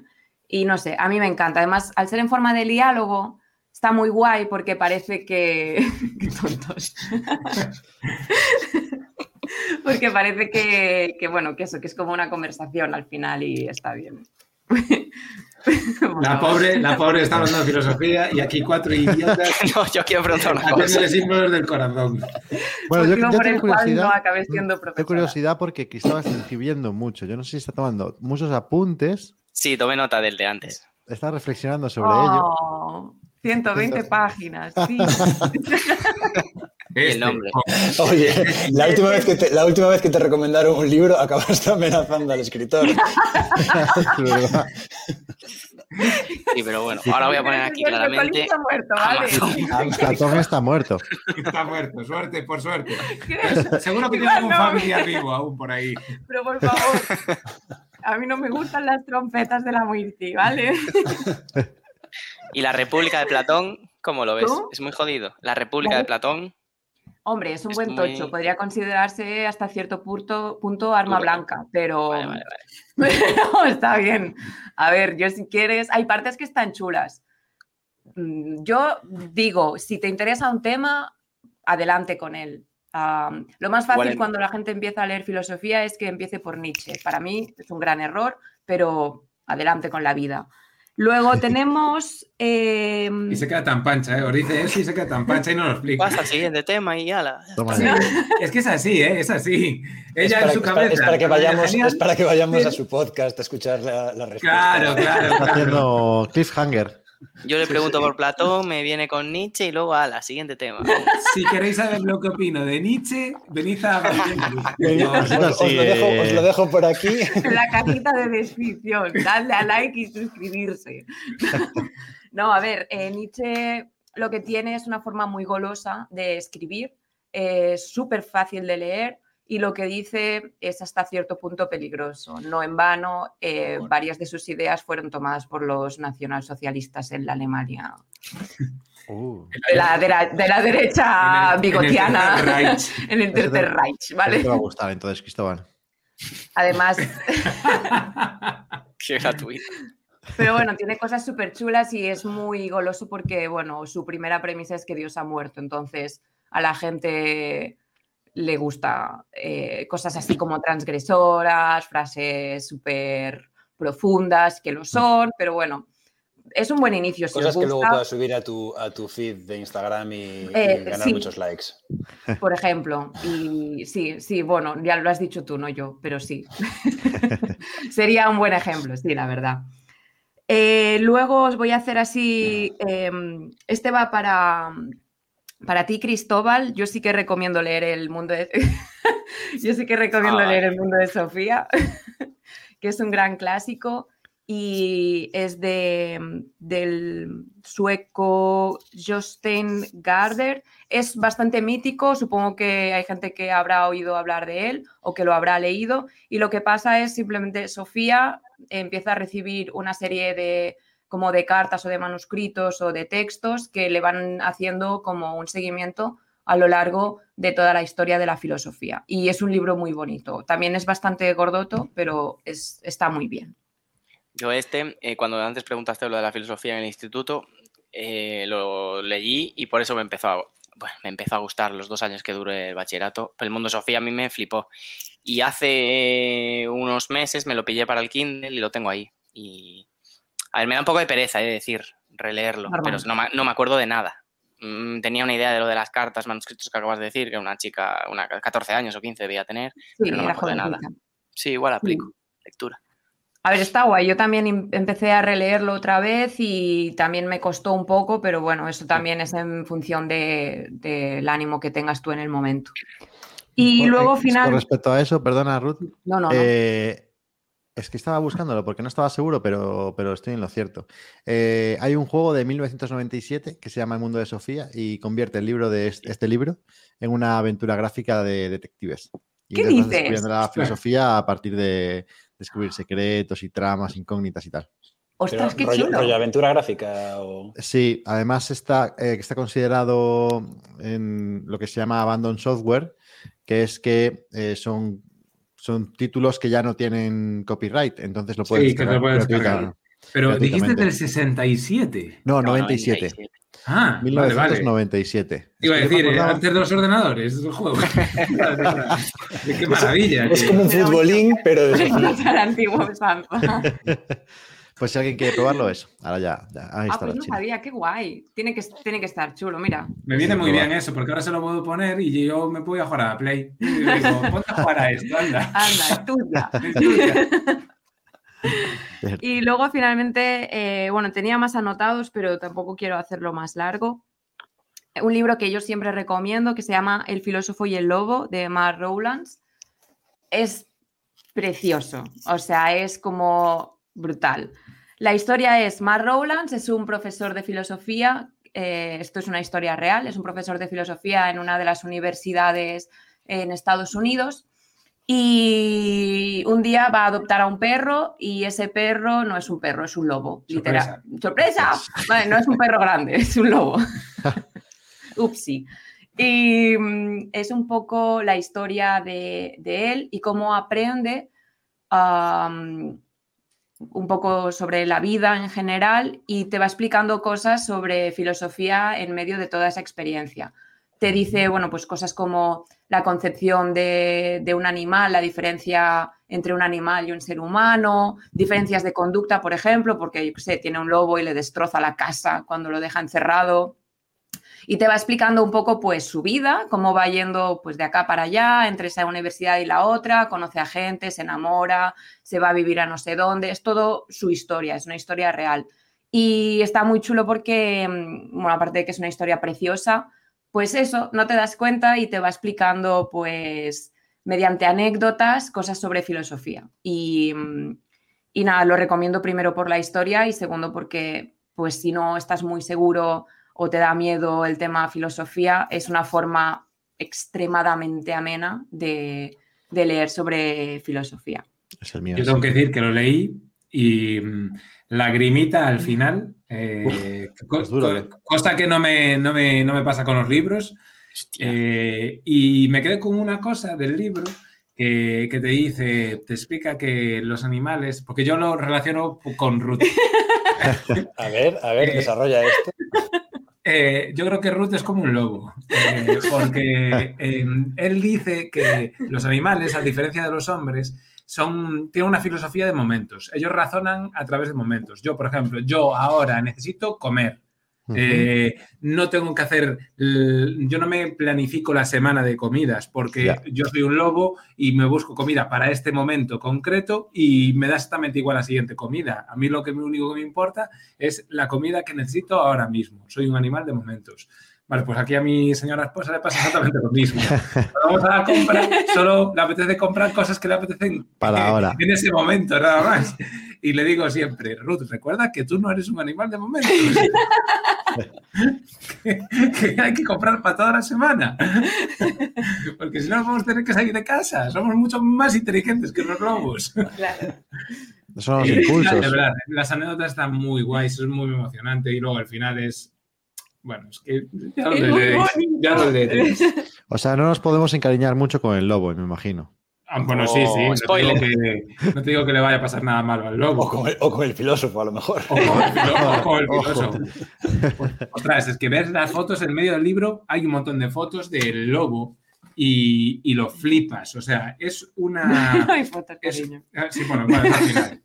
y no sé, a mí me encanta. Además, al ser en forma de diálogo, está muy guay porque parece que... Qué tontos. porque parece que, que, bueno, que eso, que es como una conversación al final y está bien. La pobre, la pobre está hablando de filosofía y aquí cuatro idiotas. no, yo quiero preguntar una cosa. símbolos del corazón. Bueno, yo, yo tengo curiosidad, no tengo curiosidad porque Cristóbal está escribiendo mucho. Yo no sé si está tomando muchos apuntes. Sí, tomé nota del de antes. Está reflexionando sobre oh, ello. 120 páginas, sí. Este. El nombre. Oye, la última, vez que te, la última vez que te recomendaron un libro acabaste amenazando al escritor. Sí, pero bueno, ahora voy a poner aquí claramente. Está muerto, ¿vale? Platón está muerto. Está muerto, suerte, por suerte. Seguro que tiene algún no. familiar vivo aún por ahí. Pero por favor, a mí no me gustan las trompetas de la muerte, ¿vale? ¿Y la República de Platón, cómo lo ves? ¿Cómo? Es muy jodido. La República de Platón. Hombre, es un buen tocho. Podría considerarse hasta cierto punto, punto arma blanca, pero Vale, vale, vale. Pero está bien. A ver, yo si quieres, hay partes que están chulas. Mm, Yo digo, si te interesa un tema, adelante con él. Lo más fácil cuando la gente empieza a leer filosofía es que empiece por Nietzsche. Para mí es un gran error, pero adelante con la vida. Luego tenemos... em, Y se queda tan pancha, ¿eh? Os dice eso y se queda tan pancha y no lo explica. Pasa al siguiente tema y ala. Toma Sí, ya. Es que es así, ¿eh? Es así. Es Ella para, en su es para- cabeza. es para que vayamos, es para que vayamos Sí. a su podcast a escuchar la, la respuesta. Claro, claro. Está claro. haciendo cliffhanger. Yo le pregunto por Platón, me viene con Nietzsche y luego ala, siguiente tema. Si queréis saber lo que opino de Nietzsche, venid a No, os, os- os lo dejo, os lo dejo por aquí. en la cajita de descripción. Dadle a like y suscribirse. No, a ver, eh, Nietzsche lo que tiene es una forma muy golosa de escribir, es súper fácil de leer y lo que dice es hasta cierto punto peligroso. No en vano, eh, varias de sus ideas fueron tomadas por los nacionalsocialistas en la Alemania Uh, de la, de la- de la derecha En el- bigotiana, en el Tercer Reich. en el Tercer Reich, ¿vale? Te va a gustar entonces, Cristóbal. Además, Qué gratuito. Pero bueno, tiene cosas súper chulas y es muy goloso porque, bueno, su primera premisa es que Dios ha muerto. Entonces, a la gente le gusta eh, cosas así como transgresoras, frases súper profundas, que lo son, pero bueno, es un buen inicio. Si os Cosas que luego puedas subir a tu, a tu feed de Instagram y, y Eh, ganar sí. muchos likes. por ejemplo. Y sí, sí, bueno, ya lo has dicho tú, no yo, pero sí. Sería un buen ejemplo, sí, la verdad. Eh, luego os voy a hacer así, em, este va para, para ti, Cristóbal. Yo sí que recomiendo leer El mundo de... Yo sí que recomiendo Ah, leer El mundo de Sofía, que es un gran clásico y es de, del sueco Jostein Garder. Es bastante mítico, supongo que hay gente que habrá oído hablar de él o que lo habrá leído. Y lo que pasa es simplemente Sofía empieza a recibir una serie de como de cartas o de manuscritos o de textos que le van haciendo como un seguimiento a lo largo de toda la historia de la filosofía. Y es un libro muy bonito. También es bastante gordoto, pero es, está muy bien. Yo este, eh, cuando antes preguntaste lo de la filosofía en el instituto, eh, lo leí y por eso me empezó, a, bueno, me empezó a gustar los dos años que duré el bachillerato. El mundo Sofía a mí me flipó. Y hace unos meses me lo pillé para el Kindle y lo tengo ahí. Y a ver, me da un poco de pereza, he de decir, releerlo, Normal. pero no, me- no me acuerdo de nada. Mm, Tenía una idea de lo de las cartas, manuscritos que acabas de decir, que una chica, una 14 años o 15 debía tener. Sí, Pero no me acuerdo de nada. Sí, igual aplico. Lectura. A ver, está guay. Yo también em- empecé a releerlo otra vez y también me costó un poco, pero bueno, eso también es en función de- del ánimo que tengas tú en el momento. Y Con- luego eh, final... Con respecto a eso, perdona, Ruth. No, no, no. eh, es que estaba buscándolo porque no estaba seguro, pero, pero estoy en lo cierto. Eh, hay un juego de 1997 que se llama El Mundo de Sofía y convierte el libro de este, este libro en una aventura gráfica de detectives. Y ¿Qué dices? descubriendo la filosofía a partir de descubrir secretos y tramas, incógnitas y tal. Ostras, qué rollo, chulo. rollo aventura gráfica o... Sí, además está, eh, está considerado en lo que se llama Abandon Software, que es que eh, son, son títulos que ya no tienen copyright, entonces lo Sí, puedes que te lo puedes gratuita- Pero dijiste del 67. No, No, 97. Ah, vale, vale. 1997. Iba a Es que decir, eh, acordaba- antes de los ordenadores, el juego. Qué maravilla. Es tío. como un futbolín, pero. Para antiguo. Pues si alguien quiere probarlo, eso. Ahora ya, ya, ahí Ah, pues no china. sabía, qué guay. Tiene que, tiene que estar chulo, mira. Me viene Sí, muy bien eso, porque ahora se lo puedo poner y yo me voy a jugar a la Play. Y digo, ponte a jugar a esto, anda. Anda, es tuya. Es tuya. Y luego finalmente, eh, bueno, tenía más anotados, pero tampoco quiero hacerlo más largo. Un libro que yo siempre recomiendo, que se llama El filósofo y el lobo, de Mark Rowlands. Es precioso, o sea, es como brutal. La historia es, Mark Rowlands es un profesor de filosofía, eh, esto es una historia real, es un profesor de filosofía en una de las universidades en Estados Unidos y un día va a adoptar a un perro y ese perro no es un perro, es un lobo, Sorpresa. literal. ¡Sorpresa! Vale, no es un perro grande, es un lobo. Upsi. Y mm, es un poco la historia de, de él y cómo aprende um, un poco sobre la vida en general y te va explicando cosas sobre filosofía en medio de toda esa experiencia. Te dice, bueno, pues cosas como la concepción de, de un animal, la diferencia entre un animal y un ser humano, diferencias de conducta, por ejemplo, porque, yo qué sé, tiene un lobo y le destroza la casa cuando lo deja encerrado. Y te va explicando un poco, pues, su vida, cómo va yendo, pues, de acá para allá, entre esa universidad y la otra, conoce a gente, se enamora, se va a vivir a no sé dónde, es todo su historia, es una historia real. Y está muy chulo porque, mm, aparte de que es una historia preciosa, pues eso, no te das cuenta y te va explicando, pues, mediante anécdotas, cosas sobre filosofía. Y, mm, y nada, lo recomiendo primero por la historia y segundo porque, pues, si no estás muy seguro o te da miedo el tema filosofía, es una forma extremadamente amena de, de leer sobre filosofía. Es el mío. Yo tengo que decir que lo leí y mm, lagrimita al final, eh, co- duro, ¿eh? cosa que no me, no, me, no me pasa con los libros. Eh, y me quedé con una cosa del libro que, que te dice, te explica que los animales, porque yo lo relaciono con Ruth. A ver, a ver, Eh, desarrolla esto. Eh, yo creo que Ruth es como un lobo, eh, porque eh, él dice que los animales, a diferencia de los hombres, son, tienen una filosofía de momentos. Ellos razonan a través de momentos. Yo, por ejemplo, yo ahora necesito comer. Eh, no tengo que hacer, yo no me planifico la semana de comidas porque yo soy un lobo y me busco comida para este momento concreto y me da exactamente igual la siguiente comida. A mí lo que lo único que me importa es la comida que necesito ahora mismo. Soy un animal de momentos. Vale, pues aquí a mi señora esposa le pasa exactamente lo mismo. Cuando vamos a la compra, solo le apetece comprar cosas que le apetecen Para eh, ahora. en ese momento, nada más. Y le digo siempre, Ruth, recuerda que tú no eres un animal de momentos. que, que hay que comprar para toda la semana. Porque si no, vamos a tener que salir de casa. Somos mucho más inteligentes que los lobos. Claro. Son los impulsos. De verdad, las anécdotas están muy guays, es muy emocionante y luego al final es. Bueno, es que ya lo Es leeréis. Ya lo leeréis. O sea, no nos podemos encariñar mucho con el lobo, me imagino. Ah, bueno, sí, sí. Oh, No te, digo que, no te digo que le vaya a pasar nada malo al O lobo. con, el, o con el filósofo, a lo mejor. O con el filo- o con el filósofo. Ostras, es que ves las fotos en medio del libro, hay un montón de fotos del lobo y, y lo flipas. O sea, es una. Hay fotos, es- cariño. ah, sí, bueno, vale, al final.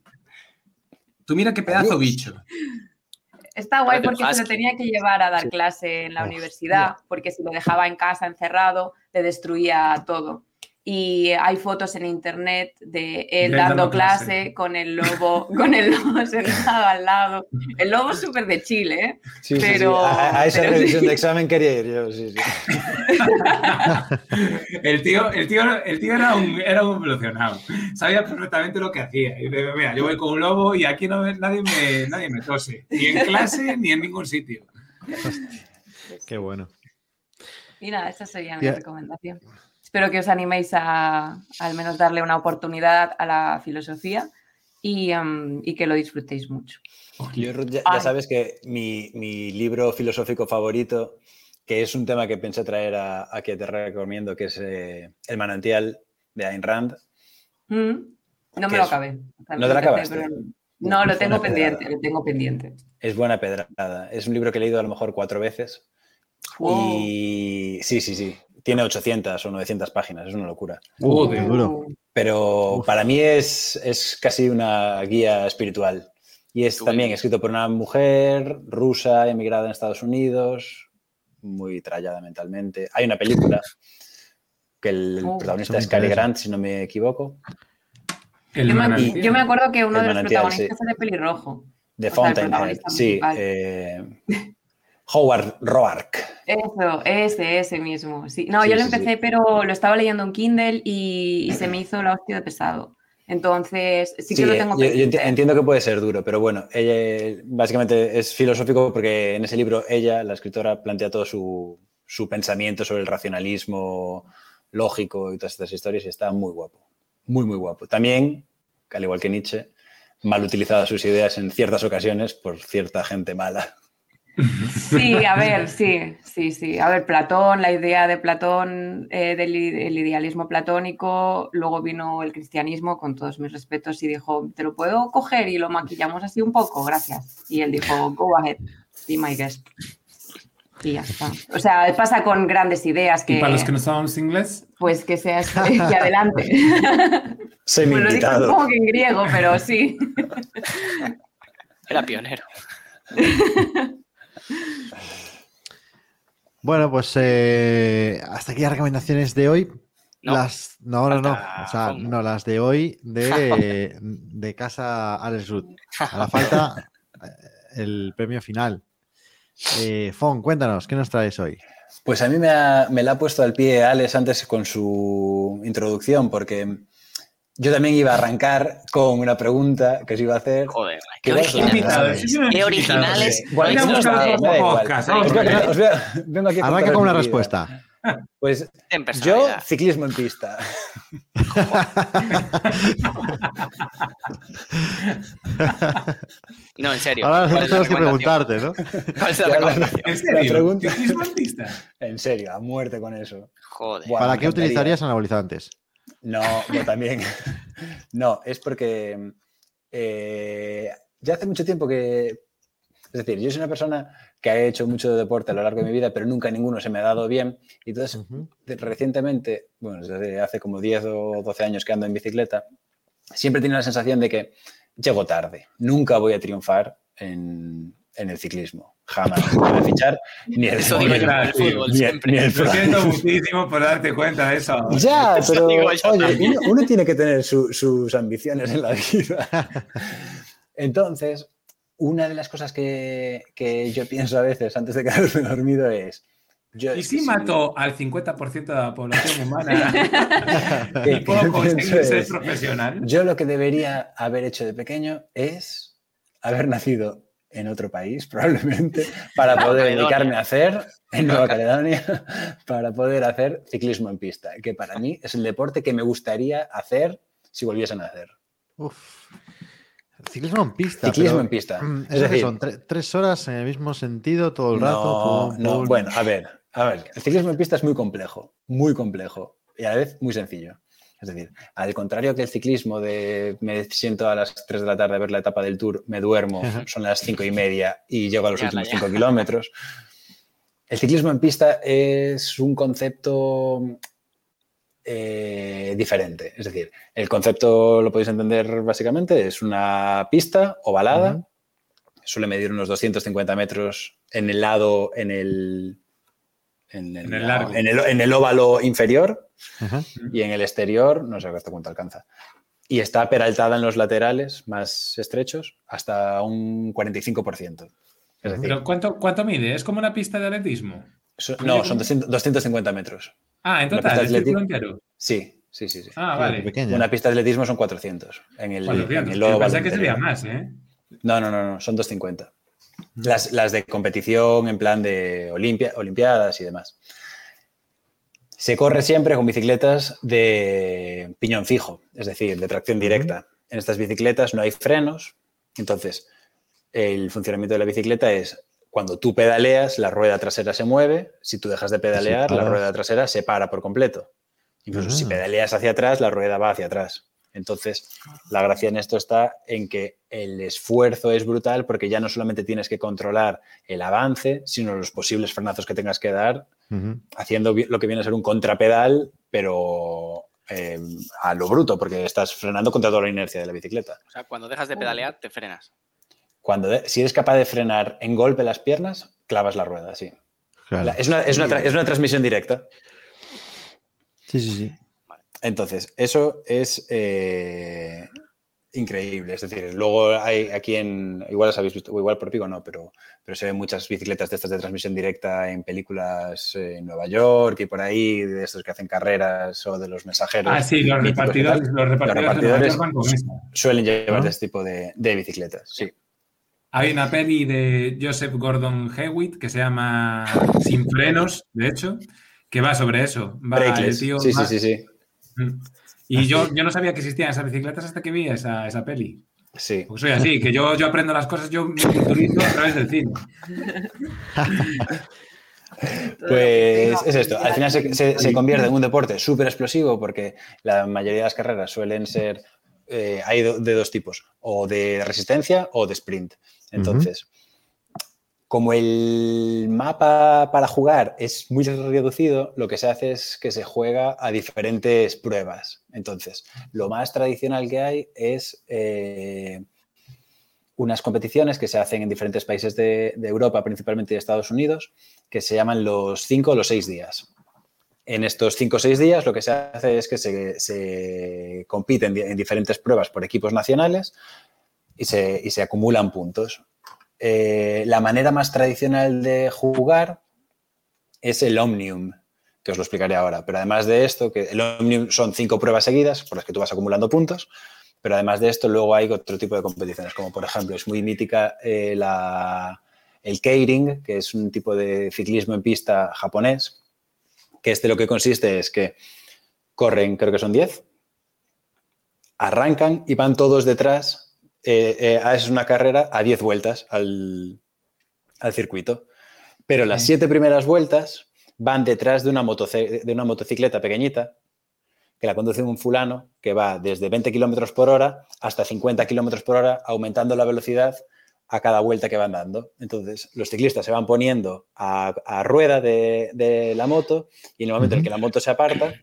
Tú mira qué pedazo Adiós. bicho. Está guay porque se lo tenía que llevar a dar clase en la universidad, porque si lo dejaba en casa encerrado, le destruía todo. Y hay fotos en internet de él De dando clase. clase con el lobo, con el lobo sentado al lado. El lobo es súper de Chile, ¿eh? Sí, sí, sí. Pero- A, a esa pero revisión sí. de examen quería ir yo, sí, sí. El tío, el tío, el tío era, un, era un evolucionado. Sabía perfectamente lo que hacía. Y dice, mira, yo voy con un lobo y aquí no, nadie, me, nadie me tose. Ni en clase ni en ningún sitio. Qué bueno. Y nada, esa sería mi recomendación. Espero que os animéis a al menos darle una oportunidad a la filosofía y, em, y que lo disfrutéis mucho. Yo, Ruth, ya, ya sabes que mi, mi libro filosófico favorito, que es un tema que pensé traer a, a que te recomiendo, que es eh, El manantial de Ayn Rand. Mm, No ¿Qué me lo acabé. ¿No te lo acabaste? pero No, lo tengo pendiente, pedrada. lo tengo pendiente. Es buena pedrada. Es un libro que he leído a lo mejor cuatro veces. Wow. Y sí, sí, sí. Tiene 800 o 900 páginas, es una locura. Uh, Joder. qué duro. Uh, Pero Uf. para mí es, es casi una guía espiritual. Y es también escrito por una mujer rusa, emigrada en Estados Unidos, muy trallada mentalmente. Hay una película que el Oh. protagonista es Cary. Grant, si no me equivoco. El Yo me, manantial. yo me acuerdo que uno El de los protagonistas sí. era pelirrojo. El Fountainhead. Sí, eh, Howard Roark. Eso, ese, ese mismo. Sí. No, Sí, yo lo sí. empecé, pero lo estaba leyendo en Kindle y, y se me hizo la hostia de pesado. Entonces, sí que lo eh, tengo yo, entiendo que puede ser duro, pero bueno, ella básicamente es filosófico porque en ese libro ella, la escritora, plantea todo su, su pensamiento sobre el racionalismo lógico y todas estas historias y está muy guapo, muy, muy guapo. También, al igual que Nietzsche, mal utilizadas sus ideas en ciertas ocasiones por cierta gente mala. Sí, a ver, sí, sí, sí. A ver, Platón, la idea de Platón, eh, del el idealismo platónico, luego vino el cristianismo, con todos mis respetos, y dijo, ¿te lo puedo coger? Y lo maquillamos así un poco, gracias. Y él dijo, go ahead, be my guest. Y ya está. O sea, pasa con grandes ideas que, Y para los que no sabemos inglés, pues que seas que adelante. Semi Pues lo digo invitado. como que en griego, pero sí. Era pionero. Bueno, pues eh, hasta aquí las recomendaciones de hoy. No, las, no, no, no. O sea, no, las de hoy de, de Casa Alex Ruth. A la falta eh, el premio final. Eh, Fon, cuéntanos, ¿qué nos traes hoy? Pues a mí me, ha- me la ha puesto al pie Alex antes con su introducción, porque yo también iba a arrancar con una pregunta que os iba a hacer. Joder, Qué originales. Qué originales. no Arranca con una respuesta. Pues En yo, ciclismo en pista. No, en serio. Ahora ¿Cuál nosotros es la tenemos que preguntarte, ¿no? ¿Cuál es la recomendación? ¿En La serio? pregunta- ¿Ciclismo en pista? En serio, a muerte con eso. Joder. ¿Para qué utilizarías anabolizantes? No, yo también. No, es porque eh, ya hace mucho tiempo que. Es decir, yo soy una persona que ha hecho mucho deporte a lo largo de mi vida, pero nunca ninguno se me ha dado bien. Y entonces, recientemente, bueno, desde hace como 10 o 12 años que ando en bicicleta, siempre he tenido la sensación de que llego tarde. Nunca voy a triunfar en, en el ciclismo. Jamás. Voy a fichar ni el, Eso digo yo en el fútbol ni siempre. ni el Lo siento muchísimo por darte cuenta de eso. Ya, Eso pero digo yo oye, uno, uno tiene que tener su- sus ambiciones en la vida. Entonces, una de las cosas que, que yo pienso a veces antes de quedarme dormido es... Yo, ¿Y si mató al 50% de la población humana ¿Qué- y puedo qué conseguir ser es? profesional? Yo lo que debería haber hecho de pequeño es haber nacido en otro país, probablemente, para poder dedicarme a hacer, en Nueva Caledonia, para poder hacer ciclismo en pista, que para mí es el deporte que me gustaría hacer si volviesen a hacer. Uf. Ciclismo en pista. Ciclismo pero, en pista. mm, Es ¿eso qué decir, son tre- tres horas en el mismo sentido todo el no, rato. pum, no, pum. bueno, a ver, a ver, el ciclismo en pista es muy complejo, muy complejo y a la vez muy sencillo. Es decir, al contrario que el ciclismo de me siento a las 3 de la tarde a ver la etapa del tour, me duermo, son las 5 y media y llego a los Ya, últimos ya. 5 kilómetros. El ciclismo en pista es un concepto eh, diferente. Es decir, el concepto lo podéis entender básicamente, es una pista ovalada, suele medir unos 250 metros en el lado, en el, en el, En el largo. en el- en el óvalo inferior Ajá. y en el exterior, no sé hasta cuánto alcanza. Y está peraltada en los laterales más estrechos hasta un 45%. Es decir, ¿Pero cuánto, cuánto mide? ¿Es como una pista de atletismo? so- no, son 200 250 metros. Ah, en total, círculo atlética. entero. Sí, sí, sí. sí. Ah, vale. pequeña. Una pista de atletismo son 400. En el, 400. en el Yo óvalo pensé que sería más, ¿eh? No, no, no, no, son 250. Las, las de competición en plan de olimpia, olimpiadas y demás. Se corre siempre con bicicletas de piñón fijo, es decir, de tracción directa. En estas bicicletas no hay frenos, entonces el funcionamiento de la bicicleta es cuando tú pedaleas, la rueda trasera se mueve, si tú dejas de pedalear, la rueda trasera se para por completo. Incluso si Ah. pedaleas hacia atrás, la rueda va hacia atrás. Entonces, la gracia en esto está en que el esfuerzo es brutal porque ya no solamente tienes que controlar el avance, sino los posibles frenazos que tengas que dar, haciendo lo que viene a ser un contrapedal, pero eh, a lo bruto, porque estás frenando contra toda la inercia de la bicicleta. O sea, cuando dejas de pedalear, te frenas. Cuando de- si eres capaz de frenar en golpe las piernas, clavas la rueda, sí. Claro. La- es, una, es una es una transmisión directa. Sí, sí, sí. Entonces, eso es eh, increíble. Es decir, luego hay aquí en, igual las habéis visto, o igual por pico no, pero, pero se ven muchas bicicletas de estas de transmisión directa en películas eh, en Nueva York y por ahí, de estos que hacen carreras o de los mensajeros. Ah, sí, los repartidores, los repartidores, de Nueva repartidores York van con esa. Suelen llevar ¿No? este tipo de, de bicicletas, sí. Hay una peli de Joseph Gordon-Levitt que se llama Sin frenos, de hecho, que va sobre eso. Va el tío Sí, va- sí, sí, Y yo, yo no sabía que existían esas bicicletas hasta que vi esa, esa peli. Sí. Porque soy así, que yo, yo aprendo las cosas, yo me culturizo a través del cine. Pues es esto, al final se, se- se convierte en un deporte súper explosivo porque la mayoría de las carreras suelen ser, eh, hay do- de dos tipos, o de resistencia o de sprint. Entonces, como el mapa para jugar es muy reducido, lo que se hace es que se juega a diferentes pruebas. Entonces, lo más tradicional que hay es eh, unas competiciones que se hacen en diferentes países de, Europa, principalmente de Estados Unidos, que se llaman los cinco o los seis días. En estos cinco o seis días lo que se hace es que se, se compite en, di- en diferentes pruebas por equipos nacionales y se acumulan puntos. Eh, la manera más tradicional de jugar es el Omnium, que os lo explicaré ahora. Pero además de esto, que el Omnium son cinco pruebas seguidas por las que tú vas acumulando puntos, pero además de esto luego hay otro tipo de competiciones, como por ejemplo es muy mítica eh, la, el keiring, que es un tipo de ciclismo en pista japonés, que este lo que consiste es que corren, creo que son 10, arrancan y van todos detrás. Eh, eh, es una carrera a 10 vueltas al, al circuito. Pero las siete primeras vueltas van detrás de una, motoce- de una motocicleta pequeñita que la conduce un fulano que va desde 20 kilómetros por hora hasta 50 kilómetros por hora, aumentando la velocidad a cada vuelta que van dando. Entonces, los ciclistas se van poniendo a, a rueda de, de la moto y en el momento en el que la moto se aparta,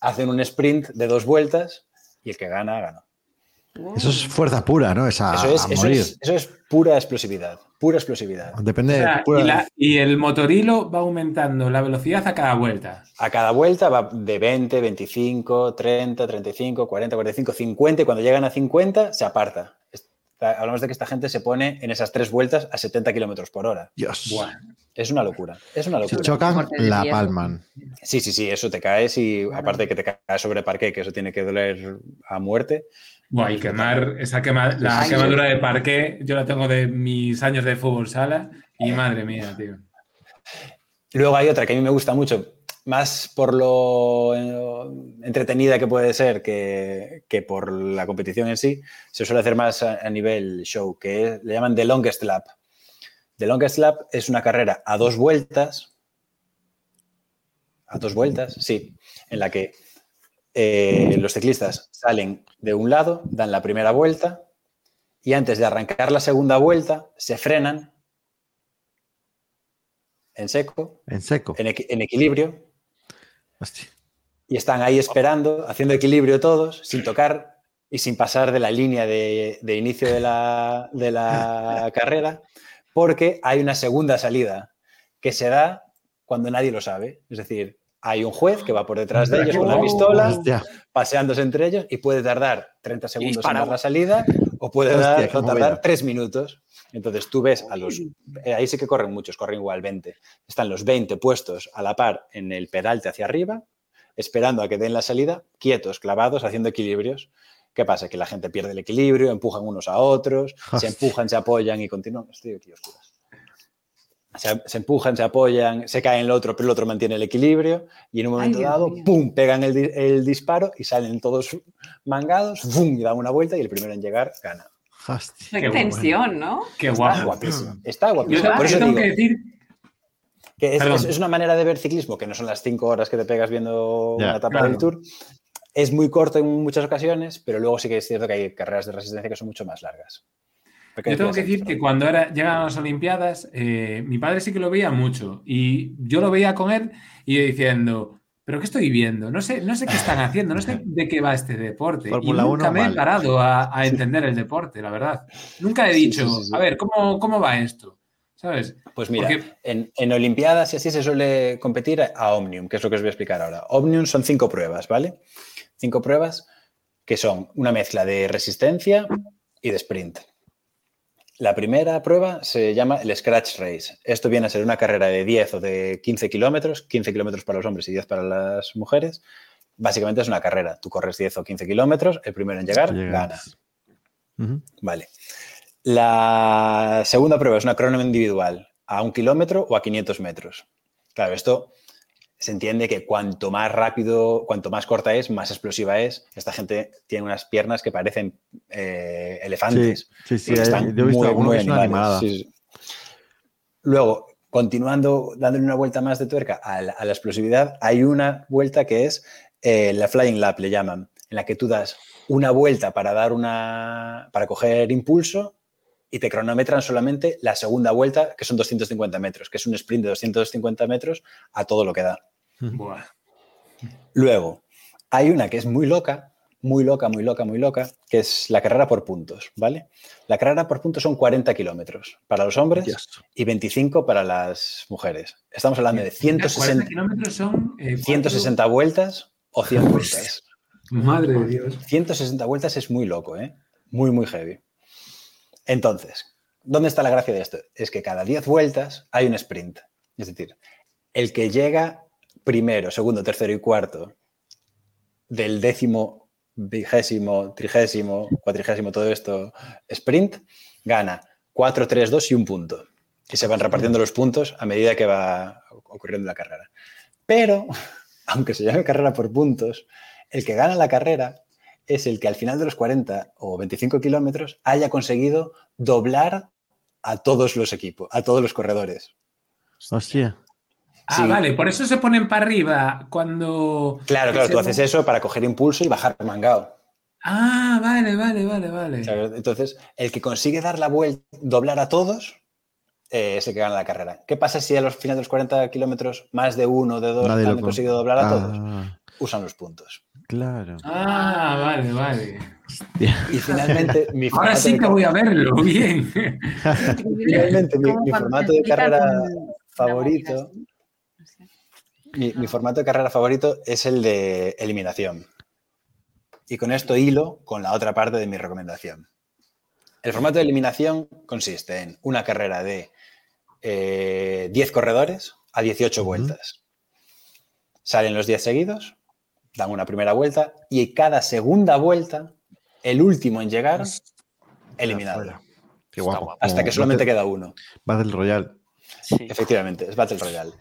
hacen un sprint de dos vueltas y el que gana, gana. Eso es fuerza pura, ¿no? Esa, Eso es, a eso es- eso es pura explosividad, pura explosividad. Depende O sea, de pura- y, la- y el motorilo va aumentando la velocidad a cada vuelta. A cada vuelta va de 20, 25, 30, 35, 40, 45, 50 y cuando llegan a 50 se aparta. Está- hablamos de que esta gente se pone en esas tres vueltas a 70 kilómetros por hora. Dios. Buah. Es una locura. Es una Si locura. chocan, Corte de la palman. Sí, sí, sí, eso te caes y aparte de que te caes sobre parque, que eso tiene que doler a muerte. Buah, y quemar, esa quema, la Ay, quemadura de parque, yo la tengo de mis años de fútbol sala y madre mía, tío. Luego hay otra que a mí me gusta mucho, más por lo entretenida que puede ser que, que por la competición en sí, se suele hacer más a, a nivel show, que es- le llaman The Longest Lap. The Longest Lap es una carrera a dos vueltas, a dos vueltas, sí, en la que eh, los ciclistas salen de un lado, dan la primera vuelta y antes de arrancar la segunda vuelta se frenan en seco En seco. en, equi- en equilibrio Hostia. y están ahí esperando, haciendo equilibrio todos, sin tocar y sin pasar de la línea de, de inicio de la, de la carrera, porque hay una segunda salida que se da cuando nadie lo sabe. Es decir, hay un juez que va por detrás de ellos con la pistola, Hostia. paseándose entre ellos y puede tardar 30 segundos en dar la salida o puede Hostia, dar- qué o tardar movida. 3 minutos. Entonces tú ves a los... eh, ahí sí que corren muchos, corren igual 20. Están los 20 puestos a la par en el pedalte hacia arriba, esperando a que den la salida, quietos, clavados, haciendo equilibrios. ¿Qué pasa? Que la gente pierde el equilibrio, empujan unos a otros, se empujan, se apoyan y continúan. Estoy aquí oscuras. Se, se empujan, se apoyan, se cae el otro, pero el otro mantiene el equilibrio y en un Ay, momento Dios dado, mío. ¡pum!, pegan el, el disparo y salen todos mangados, ¡pum!, y dan una vuelta y el primero en llegar gana. Hostia. Qué Qué tensión, ¿no? Qué Está guapo. guapísimo. Está guapísimo. yo Por eso tengo digo que decir, que es, es- es una manera de ver ciclismo que no son las cinco horas que te pegas viendo Ya, una etapa claro. del Tour. Es muy corto en muchas ocasiones, pero luego sí que es cierto que hay carreras de resistencia que son mucho más largas. ¿Qué Yo tengo que decir que cuando era, llegaban las Olimpiadas, eh, mi padre sí que lo veía mucho y yo lo veía con él y yo diciendo, ¿pero qué estoy viendo? No sé, no sé qué están haciendo, no sé de qué va este deporte. Y nunca 1, me he parado a, a entender el deporte, la verdad. Nunca he dicho, sí, sí, sí. a ver, ¿cómo, ¿cómo va esto? ¿Sabes? Pues mira, Porque- en, en Olimpiadas y así se suele competir a Omnium, que es lo que os voy a explicar ahora. Omnium son cinco pruebas, ¿vale? Cinco pruebas que son una mezcla de resistencia y de sprint. La primera prueba se llama el Scratch Race. Esto viene a ser una carrera de 10 o de 15 kilómetros, 15 kilómetros para los hombres y 10 para las mujeres. Básicamente es una carrera. Tú corres 10 o 15 kilómetros, el primero en llegar Llegas. gana. Vale. La segunda prueba es una crónima individual a un kilómetro o a 500 metros. Claro, esto se entiende que cuanto más rápido, cuanto más corta es, más explosiva es. Esta gente tiene unas piernas que parecen eh, elefantes. Sí, sí, están yo he visto muy, muy que es una animados, animada. sí, sí. Luego, continuando, dándole una vuelta más de tuerca a la, a la explosividad, hay una vuelta que es eh, la flying lap, le llaman, en la que tú das una vuelta para dar una, para coger impulso y te cronometran solamente la segunda vuelta, que son 250 metros, que es un sprint de 250 metros a todo lo que da. Buah. Luego, hay una que es muy loca, muy loca, muy loca, muy loca, que es la carrera por puntos, ¿vale? La carrera por puntos son 40 kilómetros para los hombres Dios. y 25 para las mujeres. Estamos hablando de 40 160, kilómetros son. eh, 160 vueltas o 100 vueltas. Madre de Dios. 160 vueltas es muy loco, ¿eh? Muy, muy heavy. Entonces, ¿dónde está la gracia de esto? Es que cada 10 vueltas hay un sprint. Es decir, el que llega primero, segundo, tercero y cuarto del décimo, vigésimo, trigésimo, cuatrigésimo, todo esto, sprint, gana 4, 3, 2 y un punto. Y se van repartiendo los puntos a medida que va ocurriendo la carrera. Pero, aunque se llame carrera por puntos, el que gana la carrera es el que al final de los 40 o 25 kilómetros haya conseguido doblar a todos los equipos, a todos los corredores. Hostia. Ah, Sí. vale, por eso se ponen para arriba cuando. Claro, claro, tú haces eso para coger impulso y bajar mangao. Ah, vale, vale, vale, vale. Entonces, el que consigue dar la vuelta, doblar a todos, eh, es el que gana la carrera. ¿Qué pasa si a los finales de los 40 kilómetros más de uno o de dos Nadie han con- conseguido doblar a todos? Ah, Usan los puntos. Claro. Ah, vale, vale. Hostia. Y finalmente, mi Ahora formato sí de que voy a verlo, bien. Finalmente, mi, formato de carrera favorito, mi, mi formato de carrera favorito es el de eliminación. Y con esto hilo con la otra parte de mi recomendación. El formato de eliminación consiste en una carrera de eh, 10 corredores a 18 Ujú. vueltas. Salen los 10 seguidos, dan una primera vuelta y cada segunda vuelta, el último en llegar, eliminado. Fuera. Qué Está guapo. guapo. Hasta que solamente Battle- queda uno. Battle Royale. Sí. Efectivamente, es Battle Royale.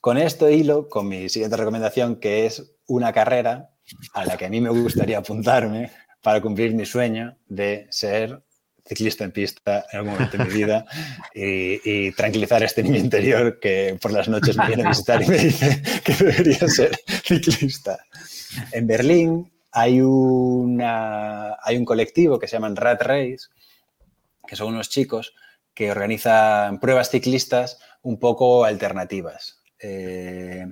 Con esto hilo con mi siguiente recomendación, que es una carrera a la que a mí me gustaría apuntarme para cumplir mi sueño de ser ciclista en pista en algún momento de mi vida y, tranquilizar a este niño interior que por las noches me viene a visitar y me dice que debería ser ciclista. En Berlín hay, una, hay un colectivo que se llaman Rat Race, que son unos chicos que organizan pruebas ciclistas un poco alternativas. Eh,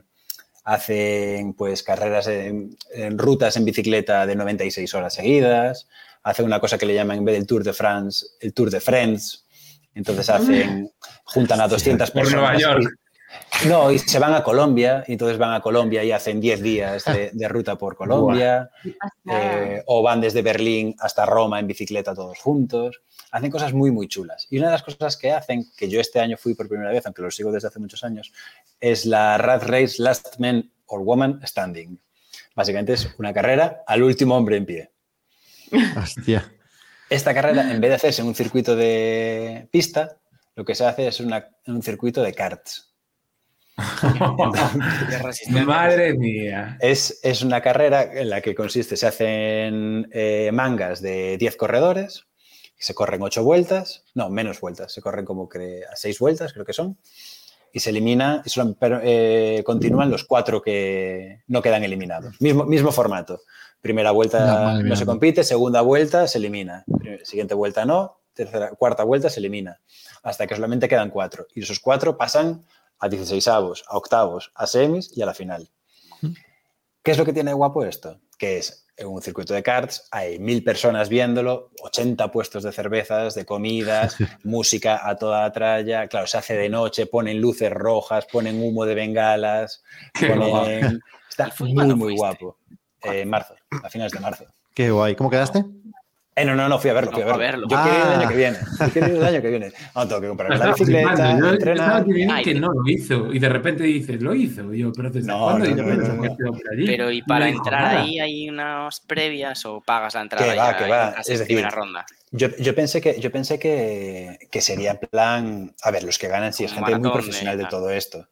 hacen pues carreras en rutas en bicicleta de 96 horas seguidas, hacen una cosa que le llaman en vez del Tour de France, el Tour de Friends. Entonces hacen, juntan a 200 Por personas. Nueva York. y- no, y se van a Colombia, y entonces van a Colombia y hacen 10 días de, de ruta por Colombia. Eh, o van desde Berlín hasta Roma en bicicleta todos juntos. Hacen cosas muy, muy chulas. Y una de las cosas que hacen, que yo este año fui por primera vez, aunque lo sigo desde hace muchos años, es la Rat Race Last Man or Woman Standing. Básicamente es una carrera al último hombre en pie. Hostia. Esta carrera, en vez de hacerse en un circuito de pista, lo que se hace es una- un circuito de karts. Madre mía. Es, es una carrera en la que consiste, se hacen eh, mangas de 10 corredores, se corren 8 vueltas, no, menos vueltas, se corren como que a 6 vueltas, creo que son, y se elimina, y solo- eh, continúan los 4 que no quedan eliminados. Mismo, mismo formato. Primera vuelta madre no, se compite, segunda vuelta se elimina, siguiente vuelta no, tercera, cuarta vuelta se elimina, hasta que solamente quedan 4. Y esos 4 pasan a 16 avos, a octavos, a semis y a la final. ¿Qué es lo que tiene de guapo esto? Que es en un circuito de karts, hay mil personas viéndolo, 80 puestos de cervezas, de comidas, música a toda tralla. Claro, se hace de noche, ponen luces rojas, ponen humo de bengalas, ponen... Está ¿Y fue muy, muy guapo. Eh, en marzo, a finales de marzo. Qué guay. ¿Cómo quedaste? Eh, no, no, no, fui a verlo, No, fui a a verlo. verlo. Yo quiero ir el Ah. año que viene. Yo quiero ir el año que viene. No, tengo que comprar la bicicleta. Yo- yo entrenar. Ay, que no lo hizo. Y de repente dices, lo hizo. Y yo, pero ¿desde No, cuándo? no, no, repente no, no. me quedo por allí. Pero ¿y No para entrar ahí hay unas previas o pagas la entrada Que va, que va. Es decir, primera ronda? Yo, yo pensé, que, yo pensé que, que sería en plan. A ver, los que ganan sí es gente muy profesional de todo esto.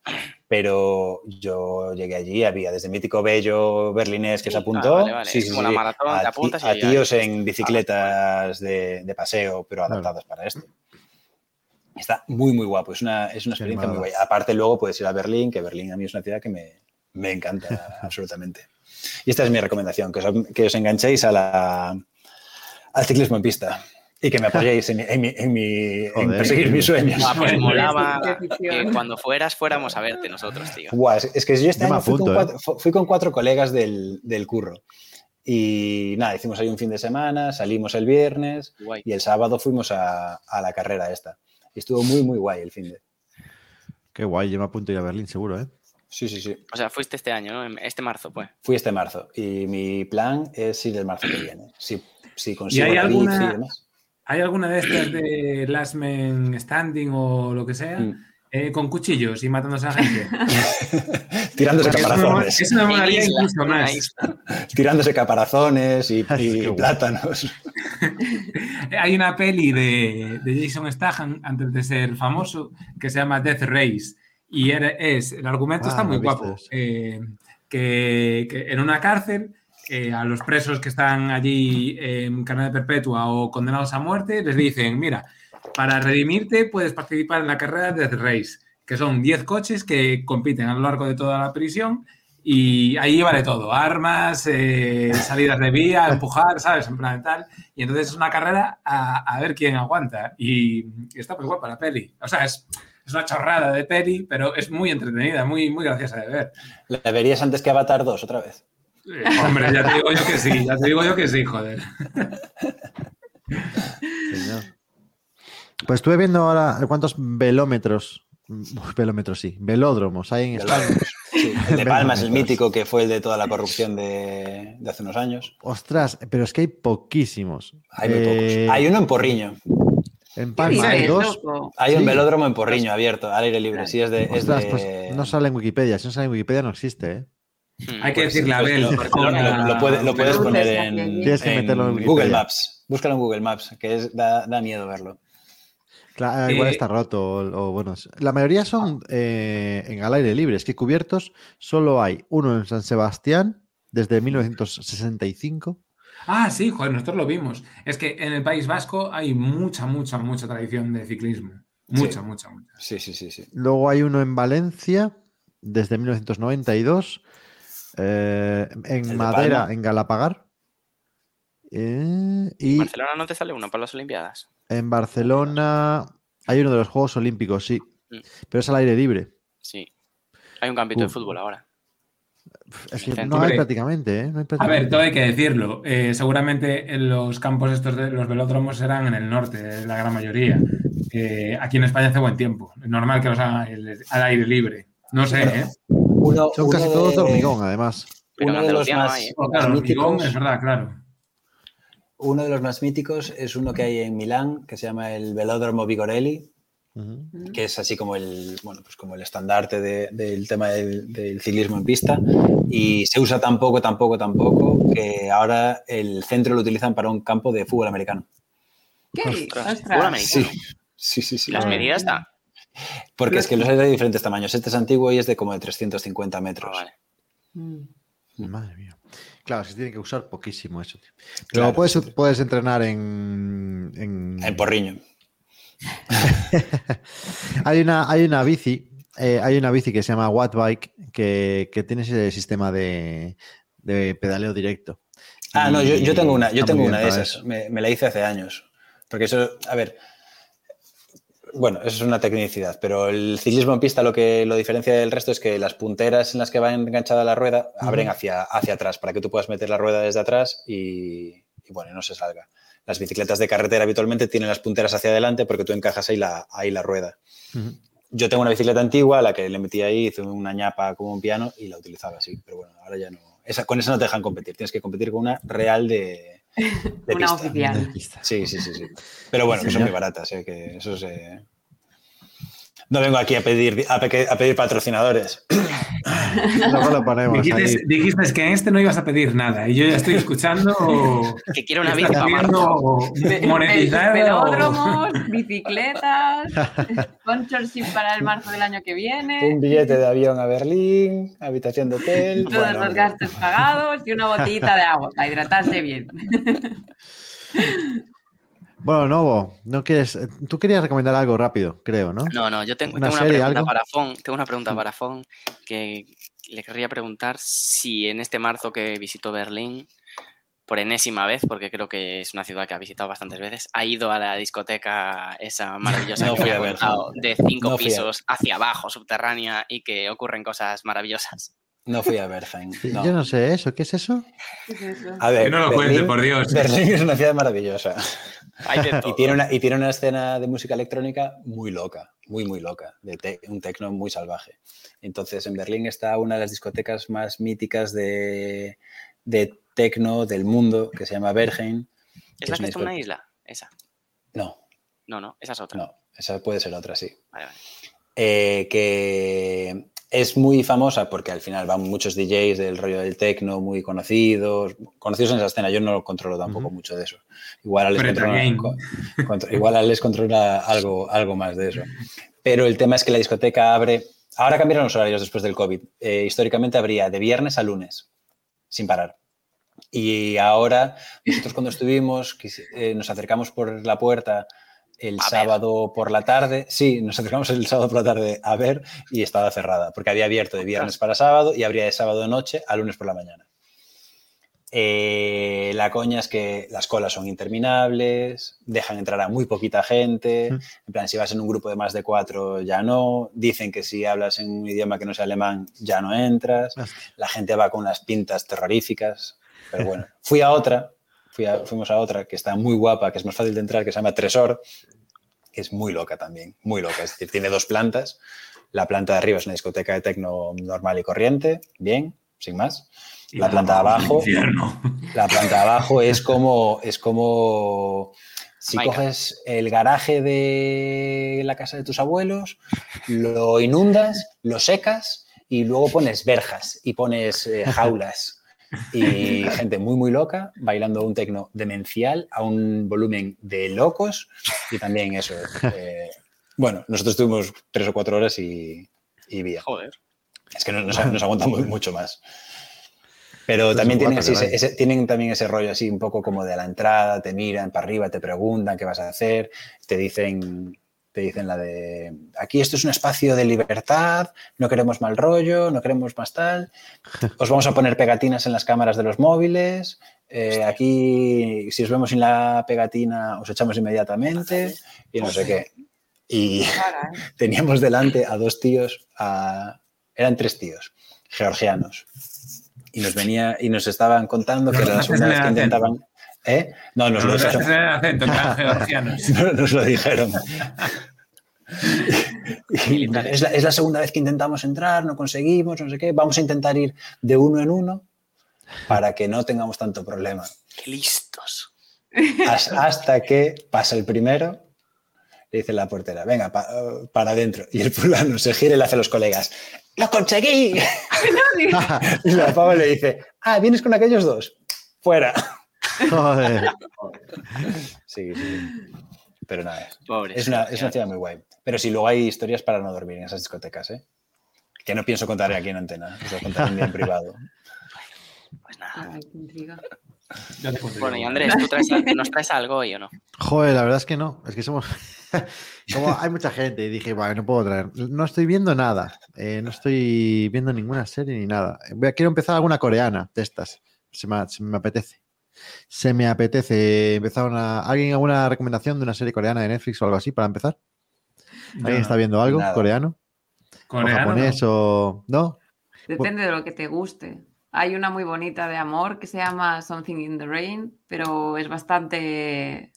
Pero yo llegué allí, había desde mítico bello berlinés que Sí, se ah, apunto, vale, vale. sí, Es sí, como la sí, maratón, a, apuntas ya- tíos en bicicletas de, de paseo, pero adaptadas para esto. Está muy, muy guapo. Es una, es una experiencia muy guay. Aparte, luego puedes ir a Berlín, que Berlín a mí es una ciudad que me, me encanta absolutamente. Y esta es mi recomendación, que os, que os enganchéis a la, al ciclismo en pista y que me apoyéis en, mi- en mi- en mi- en Joder, perseguir mis sueños. Ah, pues molaba que cuando fueras fuéramos a verte nosotros, tío. Guau, es, es que yo este Yo año fui, apunto, con ¿eh? cuatro, fu- fui con cuatro colegas del, del curro. Y nada, hicimos ahí un fin de semana, salimos el viernes Guay. y el sábado fuimos a, a la carrera esta. Y estuvo muy, muy guay el fin de. Qué guay, yo me apunto a ir a Berlín, seguro, ¿eh? Sí, sí, sí. O sea, fuiste este año, ¿no? Este marzo, pues. Fui este marzo y mi plan es ir el marzo que viene. Si, si consigo hay la bici alguna- y demás. ¿Hay alguna de estas de Last Man Standing o lo que sea? Mm. eh, con cuchillos y matándose a gente. Tirándose Porque caparazones. eso me molaría incluso más. Tirándose caparazones y, plátanos. Hay una peli de, de Jason Statham, antes de ser famoso, que se llama Death Race. Y era- es, el argumento Ah, está muy guapo. eh, que, que en una cárcel, a los presos que están allí en cadena perpetua o condenados a muerte, les dicen, mira, para redimirte puedes participar en la carrera Death Race, que son 10 coches que compiten a lo largo de toda la prisión y ahí vale todo, armas, eh, salidas de vía, empujar, ¿sabes? En plan tal. Y entonces es una carrera a, ver quién aguanta. Y está muy guapa la peli. O sea, es, es una chorrada de peli, pero es muy entretenida, muy, muy graciosa de ver. ¿La verías antes que Avatar 2 otra vez? Eh, hombre, ya te digo yo que sí, ya te digo yo que sí, joder. Señor. Pues estuve viendo ahora cuántos velómetros, velómetros sí, velódromos hay en España. Sí, el de Palmas, el Velómetros. mítico que fue el de toda la corrupción de, de hace unos años. Ostras, pero es que hay poquísimos. Hay muy Eh, pocos. Hay uno en Porriño. En ¿Qué Palma hay dos. loco? Hay un Sí. velódromo en Porriño abierto, al aire libre. Sí, es de. es Ostras, de- pues no sale en Wikipedia. Si no sale en Wikipedia no existe, ¿eh? Hmm. Hay que decirle a Abel. lo- que lo- ponga- lo, lo puede- lo puedes poner en, allí. Tienes que en meterlo en Google. Maps. Búscalo en Google Maps, que es, da, da miedo verlo. Claro, igual Eh, está roto. O, o bueno, la mayoría son eh, en al aire libre. Es que cubiertos solo hay uno en San Sebastián desde 1965. Ah, sí, joder, nosotros lo vimos. Es que en el País Vasco hay mucha, mucha, mucha tradición de ciclismo. Mucha, Sí. mucha, mucha. Sí, sí, sí, sí. Luego hay uno en Valencia desde 1992. Eh, en de Madera, en Galapagar. eh, y Barcelona no te sale uno para las Olimpiadas. en Barcelona hay uno de los Juegos Olímpicos, sí. Mm. Pero es al aire libre. Sí. Hay un campito de fútbol ahora. Es que Hombre. no hay prácticamente, ¿eh? No hay A ver, todo hay que decirlo. Eh, seguramente en los campos estos de los velódromos serán en el norte, la gran mayoría. Eh, aquí en España hace buen tiempo. Es normal que los hagan al aire libre. No sé, ¿eh? Uno, Son uno casi de- todos de hormigón, además. Pero Uno de los más, hay, claro, el hormigón, míticos, es verdad, claro. uno de los más míticos es uno que hay en Milán, que se llama el Velódromo Vigorelli, que es así como el, bueno, pues como el estandarte de- del tema del, del ciclismo en pista. Y se usa tan poco, tan poco, tan poco, que ahora el centro lo utilizan para un campo de fútbol americano. ¿Qué? Ostras, Ostras. fútbol americano. Sí, sí, sí. sí. Las medidas están. Porque es que los hay de diferentes tamaños. Este es antiguo y es de como de 350 Ah, metros. vale. Mm. Madre mía. Claro, se tiene que usar poquísimo eso. tío. Pero Claro, puedes, puedes entrenar en. en- En Porriño. hay, una, hay una bici. eh, hay una bici que se llama Wattbike que, que tiene ese sistema de, de pedaleo directo. Ah, no, yo, tengo una, yo tengo una de esas. me la hice hace años. Porque eso, a ver, bueno, eso es una tecnicidad, pero el ciclismo en pista lo que lo diferencia del resto es que las punteras en las que va enganchada la rueda abren hacia, hacia atrás para que tú puedas meter la rueda desde atrás y, y, bueno, no se salga. Las bicicletas de carretera habitualmente tienen las punteras hacia adelante porque tú encajas ahí la, ahí la rueda. Yo tengo una bicicleta antigua, a la que le metí ahí, hice una ñapa como un piano y la utilizaba así, pero bueno, ahora ya no. Esa, con esa no te dejan competir, tienes que competir con una real de, de Una pista. oficial. De pista. Sí, sí, sí, sí. Pero bueno, que son muy baratas, ¿eh? que eso se... No vengo aquí a pedir, a, peque- a pedir patrocinadores. Luego lo ponemos ahí. Dijiste, que en este no ibas a pedir nada y yo ya estoy escuchando. Que quiero una ¿qué bici monetizar Velódromos, bicicletas, sponsorship para el marzo del año que viene, Un billete de avión a Berlín, habitación de hotel. todos bueno, los gastos pagados y una botellita de agua para hidratarse bien. Bueno, Novo, no quieres. Tú querías recomendar algo rápido, creo, ¿no? No, no, yo tengo, ¿Una tengo una serie, pregunta algo? para Fon. Tengo una pregunta para Fon que le querría preguntar si en este marzo que visitó Berlín, por enésima vez, porque creo que es una ciudad que ha visitado bastantes veces, ha ido a la discoteca esa maravillosa No que fui me ha contado, de cinco No pisos hacia abajo, subterránea, y que ocurren cosas maravillosas. No fui a Berlín. No. Yo no sé eso. ¿Qué es eso? ¿Qué es eso? A ver, Que no lo Berlín, cuente, por Dios. Berlín es una ciudad maravillosa. Hay de todo. Y tiene, una, y tiene una escena de música electrónica muy loca, muy, muy loca, de te- un tecno muy salvaje. Entonces, en Berlín está una de las discotecas más míticas de, de tecno del mundo, que se llama Berghain. ¿Es la que una está en una isla? Esa. No, No, no, esa es otra. no, esa puede ser otra, sí. Vale, vale. Eh, que es muy famosa porque al final van muchos DJs del rollo del techno muy conocidos, conocidos en esa escena. Yo no controlo tampoco mucho de eso. Igual Alex controla, igual Alex controla algo, algo más de eso. Pero el tema es que la discoteca abre. Ahora cambiaron los horarios después del COVID. Eh, históricamente abría de viernes a lunes, sin parar. Y ahora, nosotros cuando estuvimos, eh, nos acercamos por la puerta el A ver. sábado por la tarde. Sí, nos acercamos el sábado por la tarde a ver y estaba cerrada, porque había abierto de viernes para sábado y abría de sábado de noche a lunes por la mañana. Eh, la coña es que las colas son interminables, dejan entrar a muy poquita gente. En plan, si vas en un grupo de más de cuatro, ya no. Dicen que si hablas en un idioma que no sea alemán, ya no entras. La gente va con unas pintas terroríficas. Pero bueno, fui a otra, fui a- fuimos a otra que está muy guapa, que es más fácil de entrar, que se llama Tresor, que es muy loca también, muy loca. Es decir, tiene dos plantas. La planta de arriba es una discoteca de tecno normal y corriente, bien, sin más. La planta de abajo, la planta de abajo es como, es como si coges el garaje de la casa de tus abuelos, lo inundas, lo secas y luego pones verjas y pones eh, jaulas y gente muy, muy loca bailando un tecno demencial a un volumen de locos y también eso. eh, bueno, nosotros estuvimos tres o cuatro horas y, y bien. Joder. Es que no nos, nos aguantamos mucho más. Pero también tienen, así ese, ese- tienen también ese rollo así un poco como de la entrada, te miran para arriba, te preguntan qué vas a hacer, te dicen, te dicen la de aquí esto es un espacio de libertad, no queremos mal rollo, no queremos más tal, os vamos a poner pegatinas en las cámaras de los móviles, eh, aquí si os vemos sin la pegatina os echamos inmediatamente y no sé qué. Y ¿eh? teníamos delante a dos tíos, a- eran tres tíos, georgianos. Y nos venía y nos estaban contando que Los era la segunda vez que intentaban. ¿Eh? No, nos lo dijeron. acento. No, nos lo dijeron. Y es, la, es la segunda vez que intentamos entrar, no conseguimos, no sé qué. Vamos a intentar ir de uno en uno para que no tengamos tanto problema. ¡Qué listos! Has- Hasta que pasa el primero, le dice la portera, venga, pa- para adentro. Y el fulano se gira y le hace a los colegas, ¡lo conseguí! Y la pava le dice, ah, ¿vienes con aquellos dos? Fuera. Joder. Sí, sí. Pero nada, Pobres. es una, es una ciudad muy guay. Pero sí, luego hay historias para no dormir en esas discotecas, ¿eh? Que no pienso contar aquí en antena, os lo contaré en privado. Pues nada. Ay, Bueno, y. Andrés, ¿tú traes, ¿nos traes algo hoy o no? Joder, la verdad es que no. Es que somos. Como hay mucha gente y dije, vale, no puedo traer. No estoy viendo nada. Eh, no estoy viendo ninguna serie ni nada. Voy a- quiero empezar alguna coreana de estas. Se me, se me apetece. Se me apetece empezar una. ¿Alguien alguna recomendación de una serie coreana de Netflix o algo así para empezar? ¿Alguien No, está viendo algo nada. coreano? coreano, ¿O japonés o. ¿No? Depende de lo que te guste. Hay una muy bonita de amor que se llama Something in the Rain, pero es bastante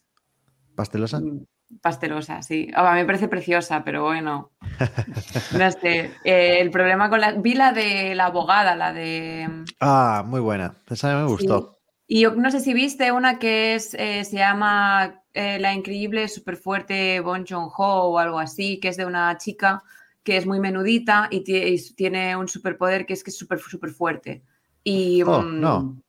¿Pastelosa? mm, pastelosa, sí. Ah, me parece preciosa, pero bueno. No sé. Eh, el problema con la. Vi la de la abogada, la de. Ah, muy buena. Esa me gustó. Y yo no sé si viste una que es, eh, se llama eh, La increíble, súper fuerte Bon Joon Ho o algo así, que es de una chica que es muy menudita y, y tiene un superpoder que es que es súper, súper fuerte. Y Oh, mm, no.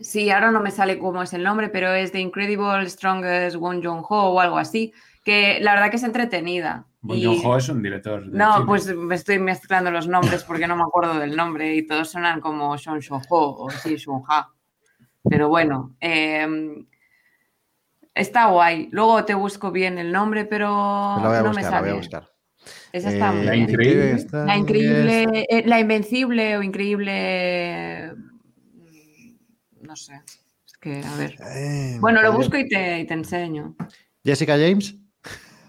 sí, ahora no me sale cómo es el nombre, pero es The Incredible Strongest Won Jong Ho o algo así, que la verdad que es entretenida. Bon Y- Joon-ho es un director. de no, cine. pues me estoy mezclando los nombres porque no me acuerdo del nombre y todos suenan como Shon Shon Ho o sí, Shun Ha. Pero bueno, eh, está guay. Luego te busco bien el nombre, pero la voy a no buscar, me la voy a sale. buscar. Esa está muy Eh, La bien. increíble. está- La increíble, eh, la invencible o increíble. mm, No sé. Es que, a ver. Eh, Bueno, lo busco y te, y te enseño. Jessica James.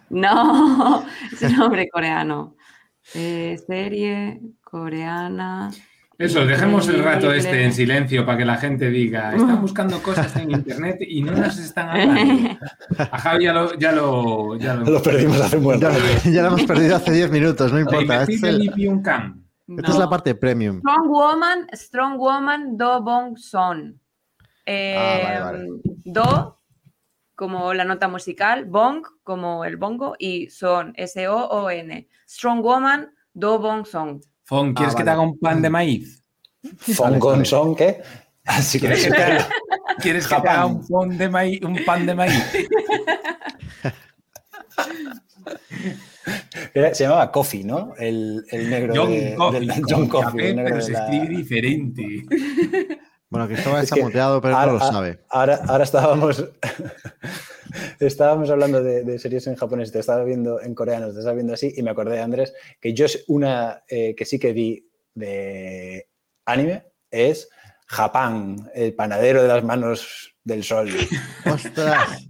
No, es un nombre coreano. Eh, serie coreana. Eso, dejemos el rato este en silencio para que la gente diga, están buscando cosas en internet y no nos están hablando. A Javi ya lo... Ya lo, ya lo, Lo perdimos hace un buen Ya, rato. ya la hemos perdido hace 10 minutos, no importa. Este el- esta es la parte premium. Strong Woman, Strong Woman Do Bong Son. Eh, Ah, vale, vale. Do como la nota musical, Bong como el bongo y Son, S-O-O-N. Strong Woman Do Bong Son. Fon, ¿quieres Ah, que te haga un pan de maíz? Fong Gong Song, ¿qué? Así que ¿Quieres que te haga, ¿quieres que te Japán. haga un, pan de maíz, un pan de maíz? Era- se llamaba Coffee, ¿no? El, el negro John de, Coffey, del- con John café, Coffey, el negro pero de se la- escribe diferente. Bueno, Cristóbal Es está que muteado, pero ahora- no lo sabe. Ahora, ahora estábamos, estábamos hablando de, de series en japonés, te estaba viendo en coreano, te estaba viendo así, y me acordé, Andrés, que yo es una eh, que sí que vi de anime es Japán, el panadero de las manos del sol. ¡Ostras!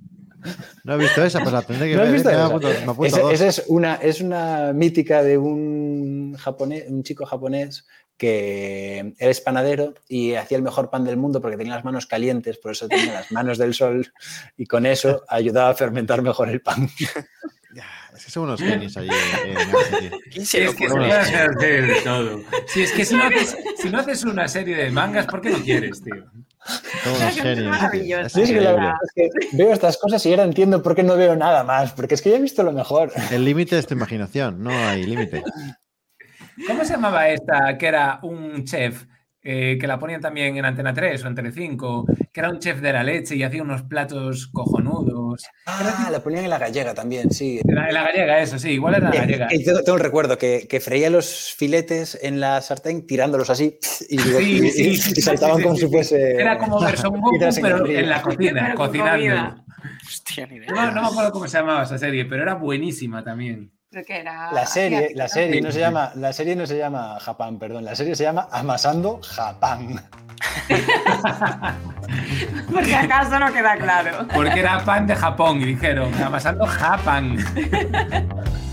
No he visto esa, pues la tendré que ¿No ver. visto ¿eh? Me esa? apunto- me apunto Esa, es una, es una mítica de un, japonés, un chico japonés que era panadero y hacía el mejor pan del mundo porque tenía las manos calientes, por eso tenía las manos del sol y con eso ayudaba a fermentar mejor el pan. Es que son unos genios allí en, en esa serie. ¿Quién se le Es que hacer todo. Si es que si no, haces, si no haces una serie de mangas, ¿por qué no quieres, tío? Es genios. que la verdad es que veo estas cosas y ahora entiendo por qué no veo nada más, porque es que ya he visto lo mejor. El límite es tu imaginación, no hay límite. ¿Cómo se llamaba esta que era un chef eh, que la ponían también en Antena 3 o en Telecinco, que era un chef de la leche y hacía unos platos cojonudos? Ah, la ponían en la gallega también, sí. En la gallega, eso, sí, igual era en la gallega. Eh, eh, tengo, tengo un recuerdo que, que freía los filetes en la sartén tirándolos así y, Sí, y- sí, y- sí, y saltaban como sí. si fuese. Era como versión Piedras en pero en la cocina, cocinando. comida. Hostia, ni idea. No, no me acuerdo cómo se llamaba esa serie, pero era buenísima también. Creo que era. La serie, asiática. la serie no se llama, la serie no se llama Japán, perdón, la serie se llama Amasando Japán. Por si acaso no queda claro. Porque era pan de Japón y dijeron, amasando Japán.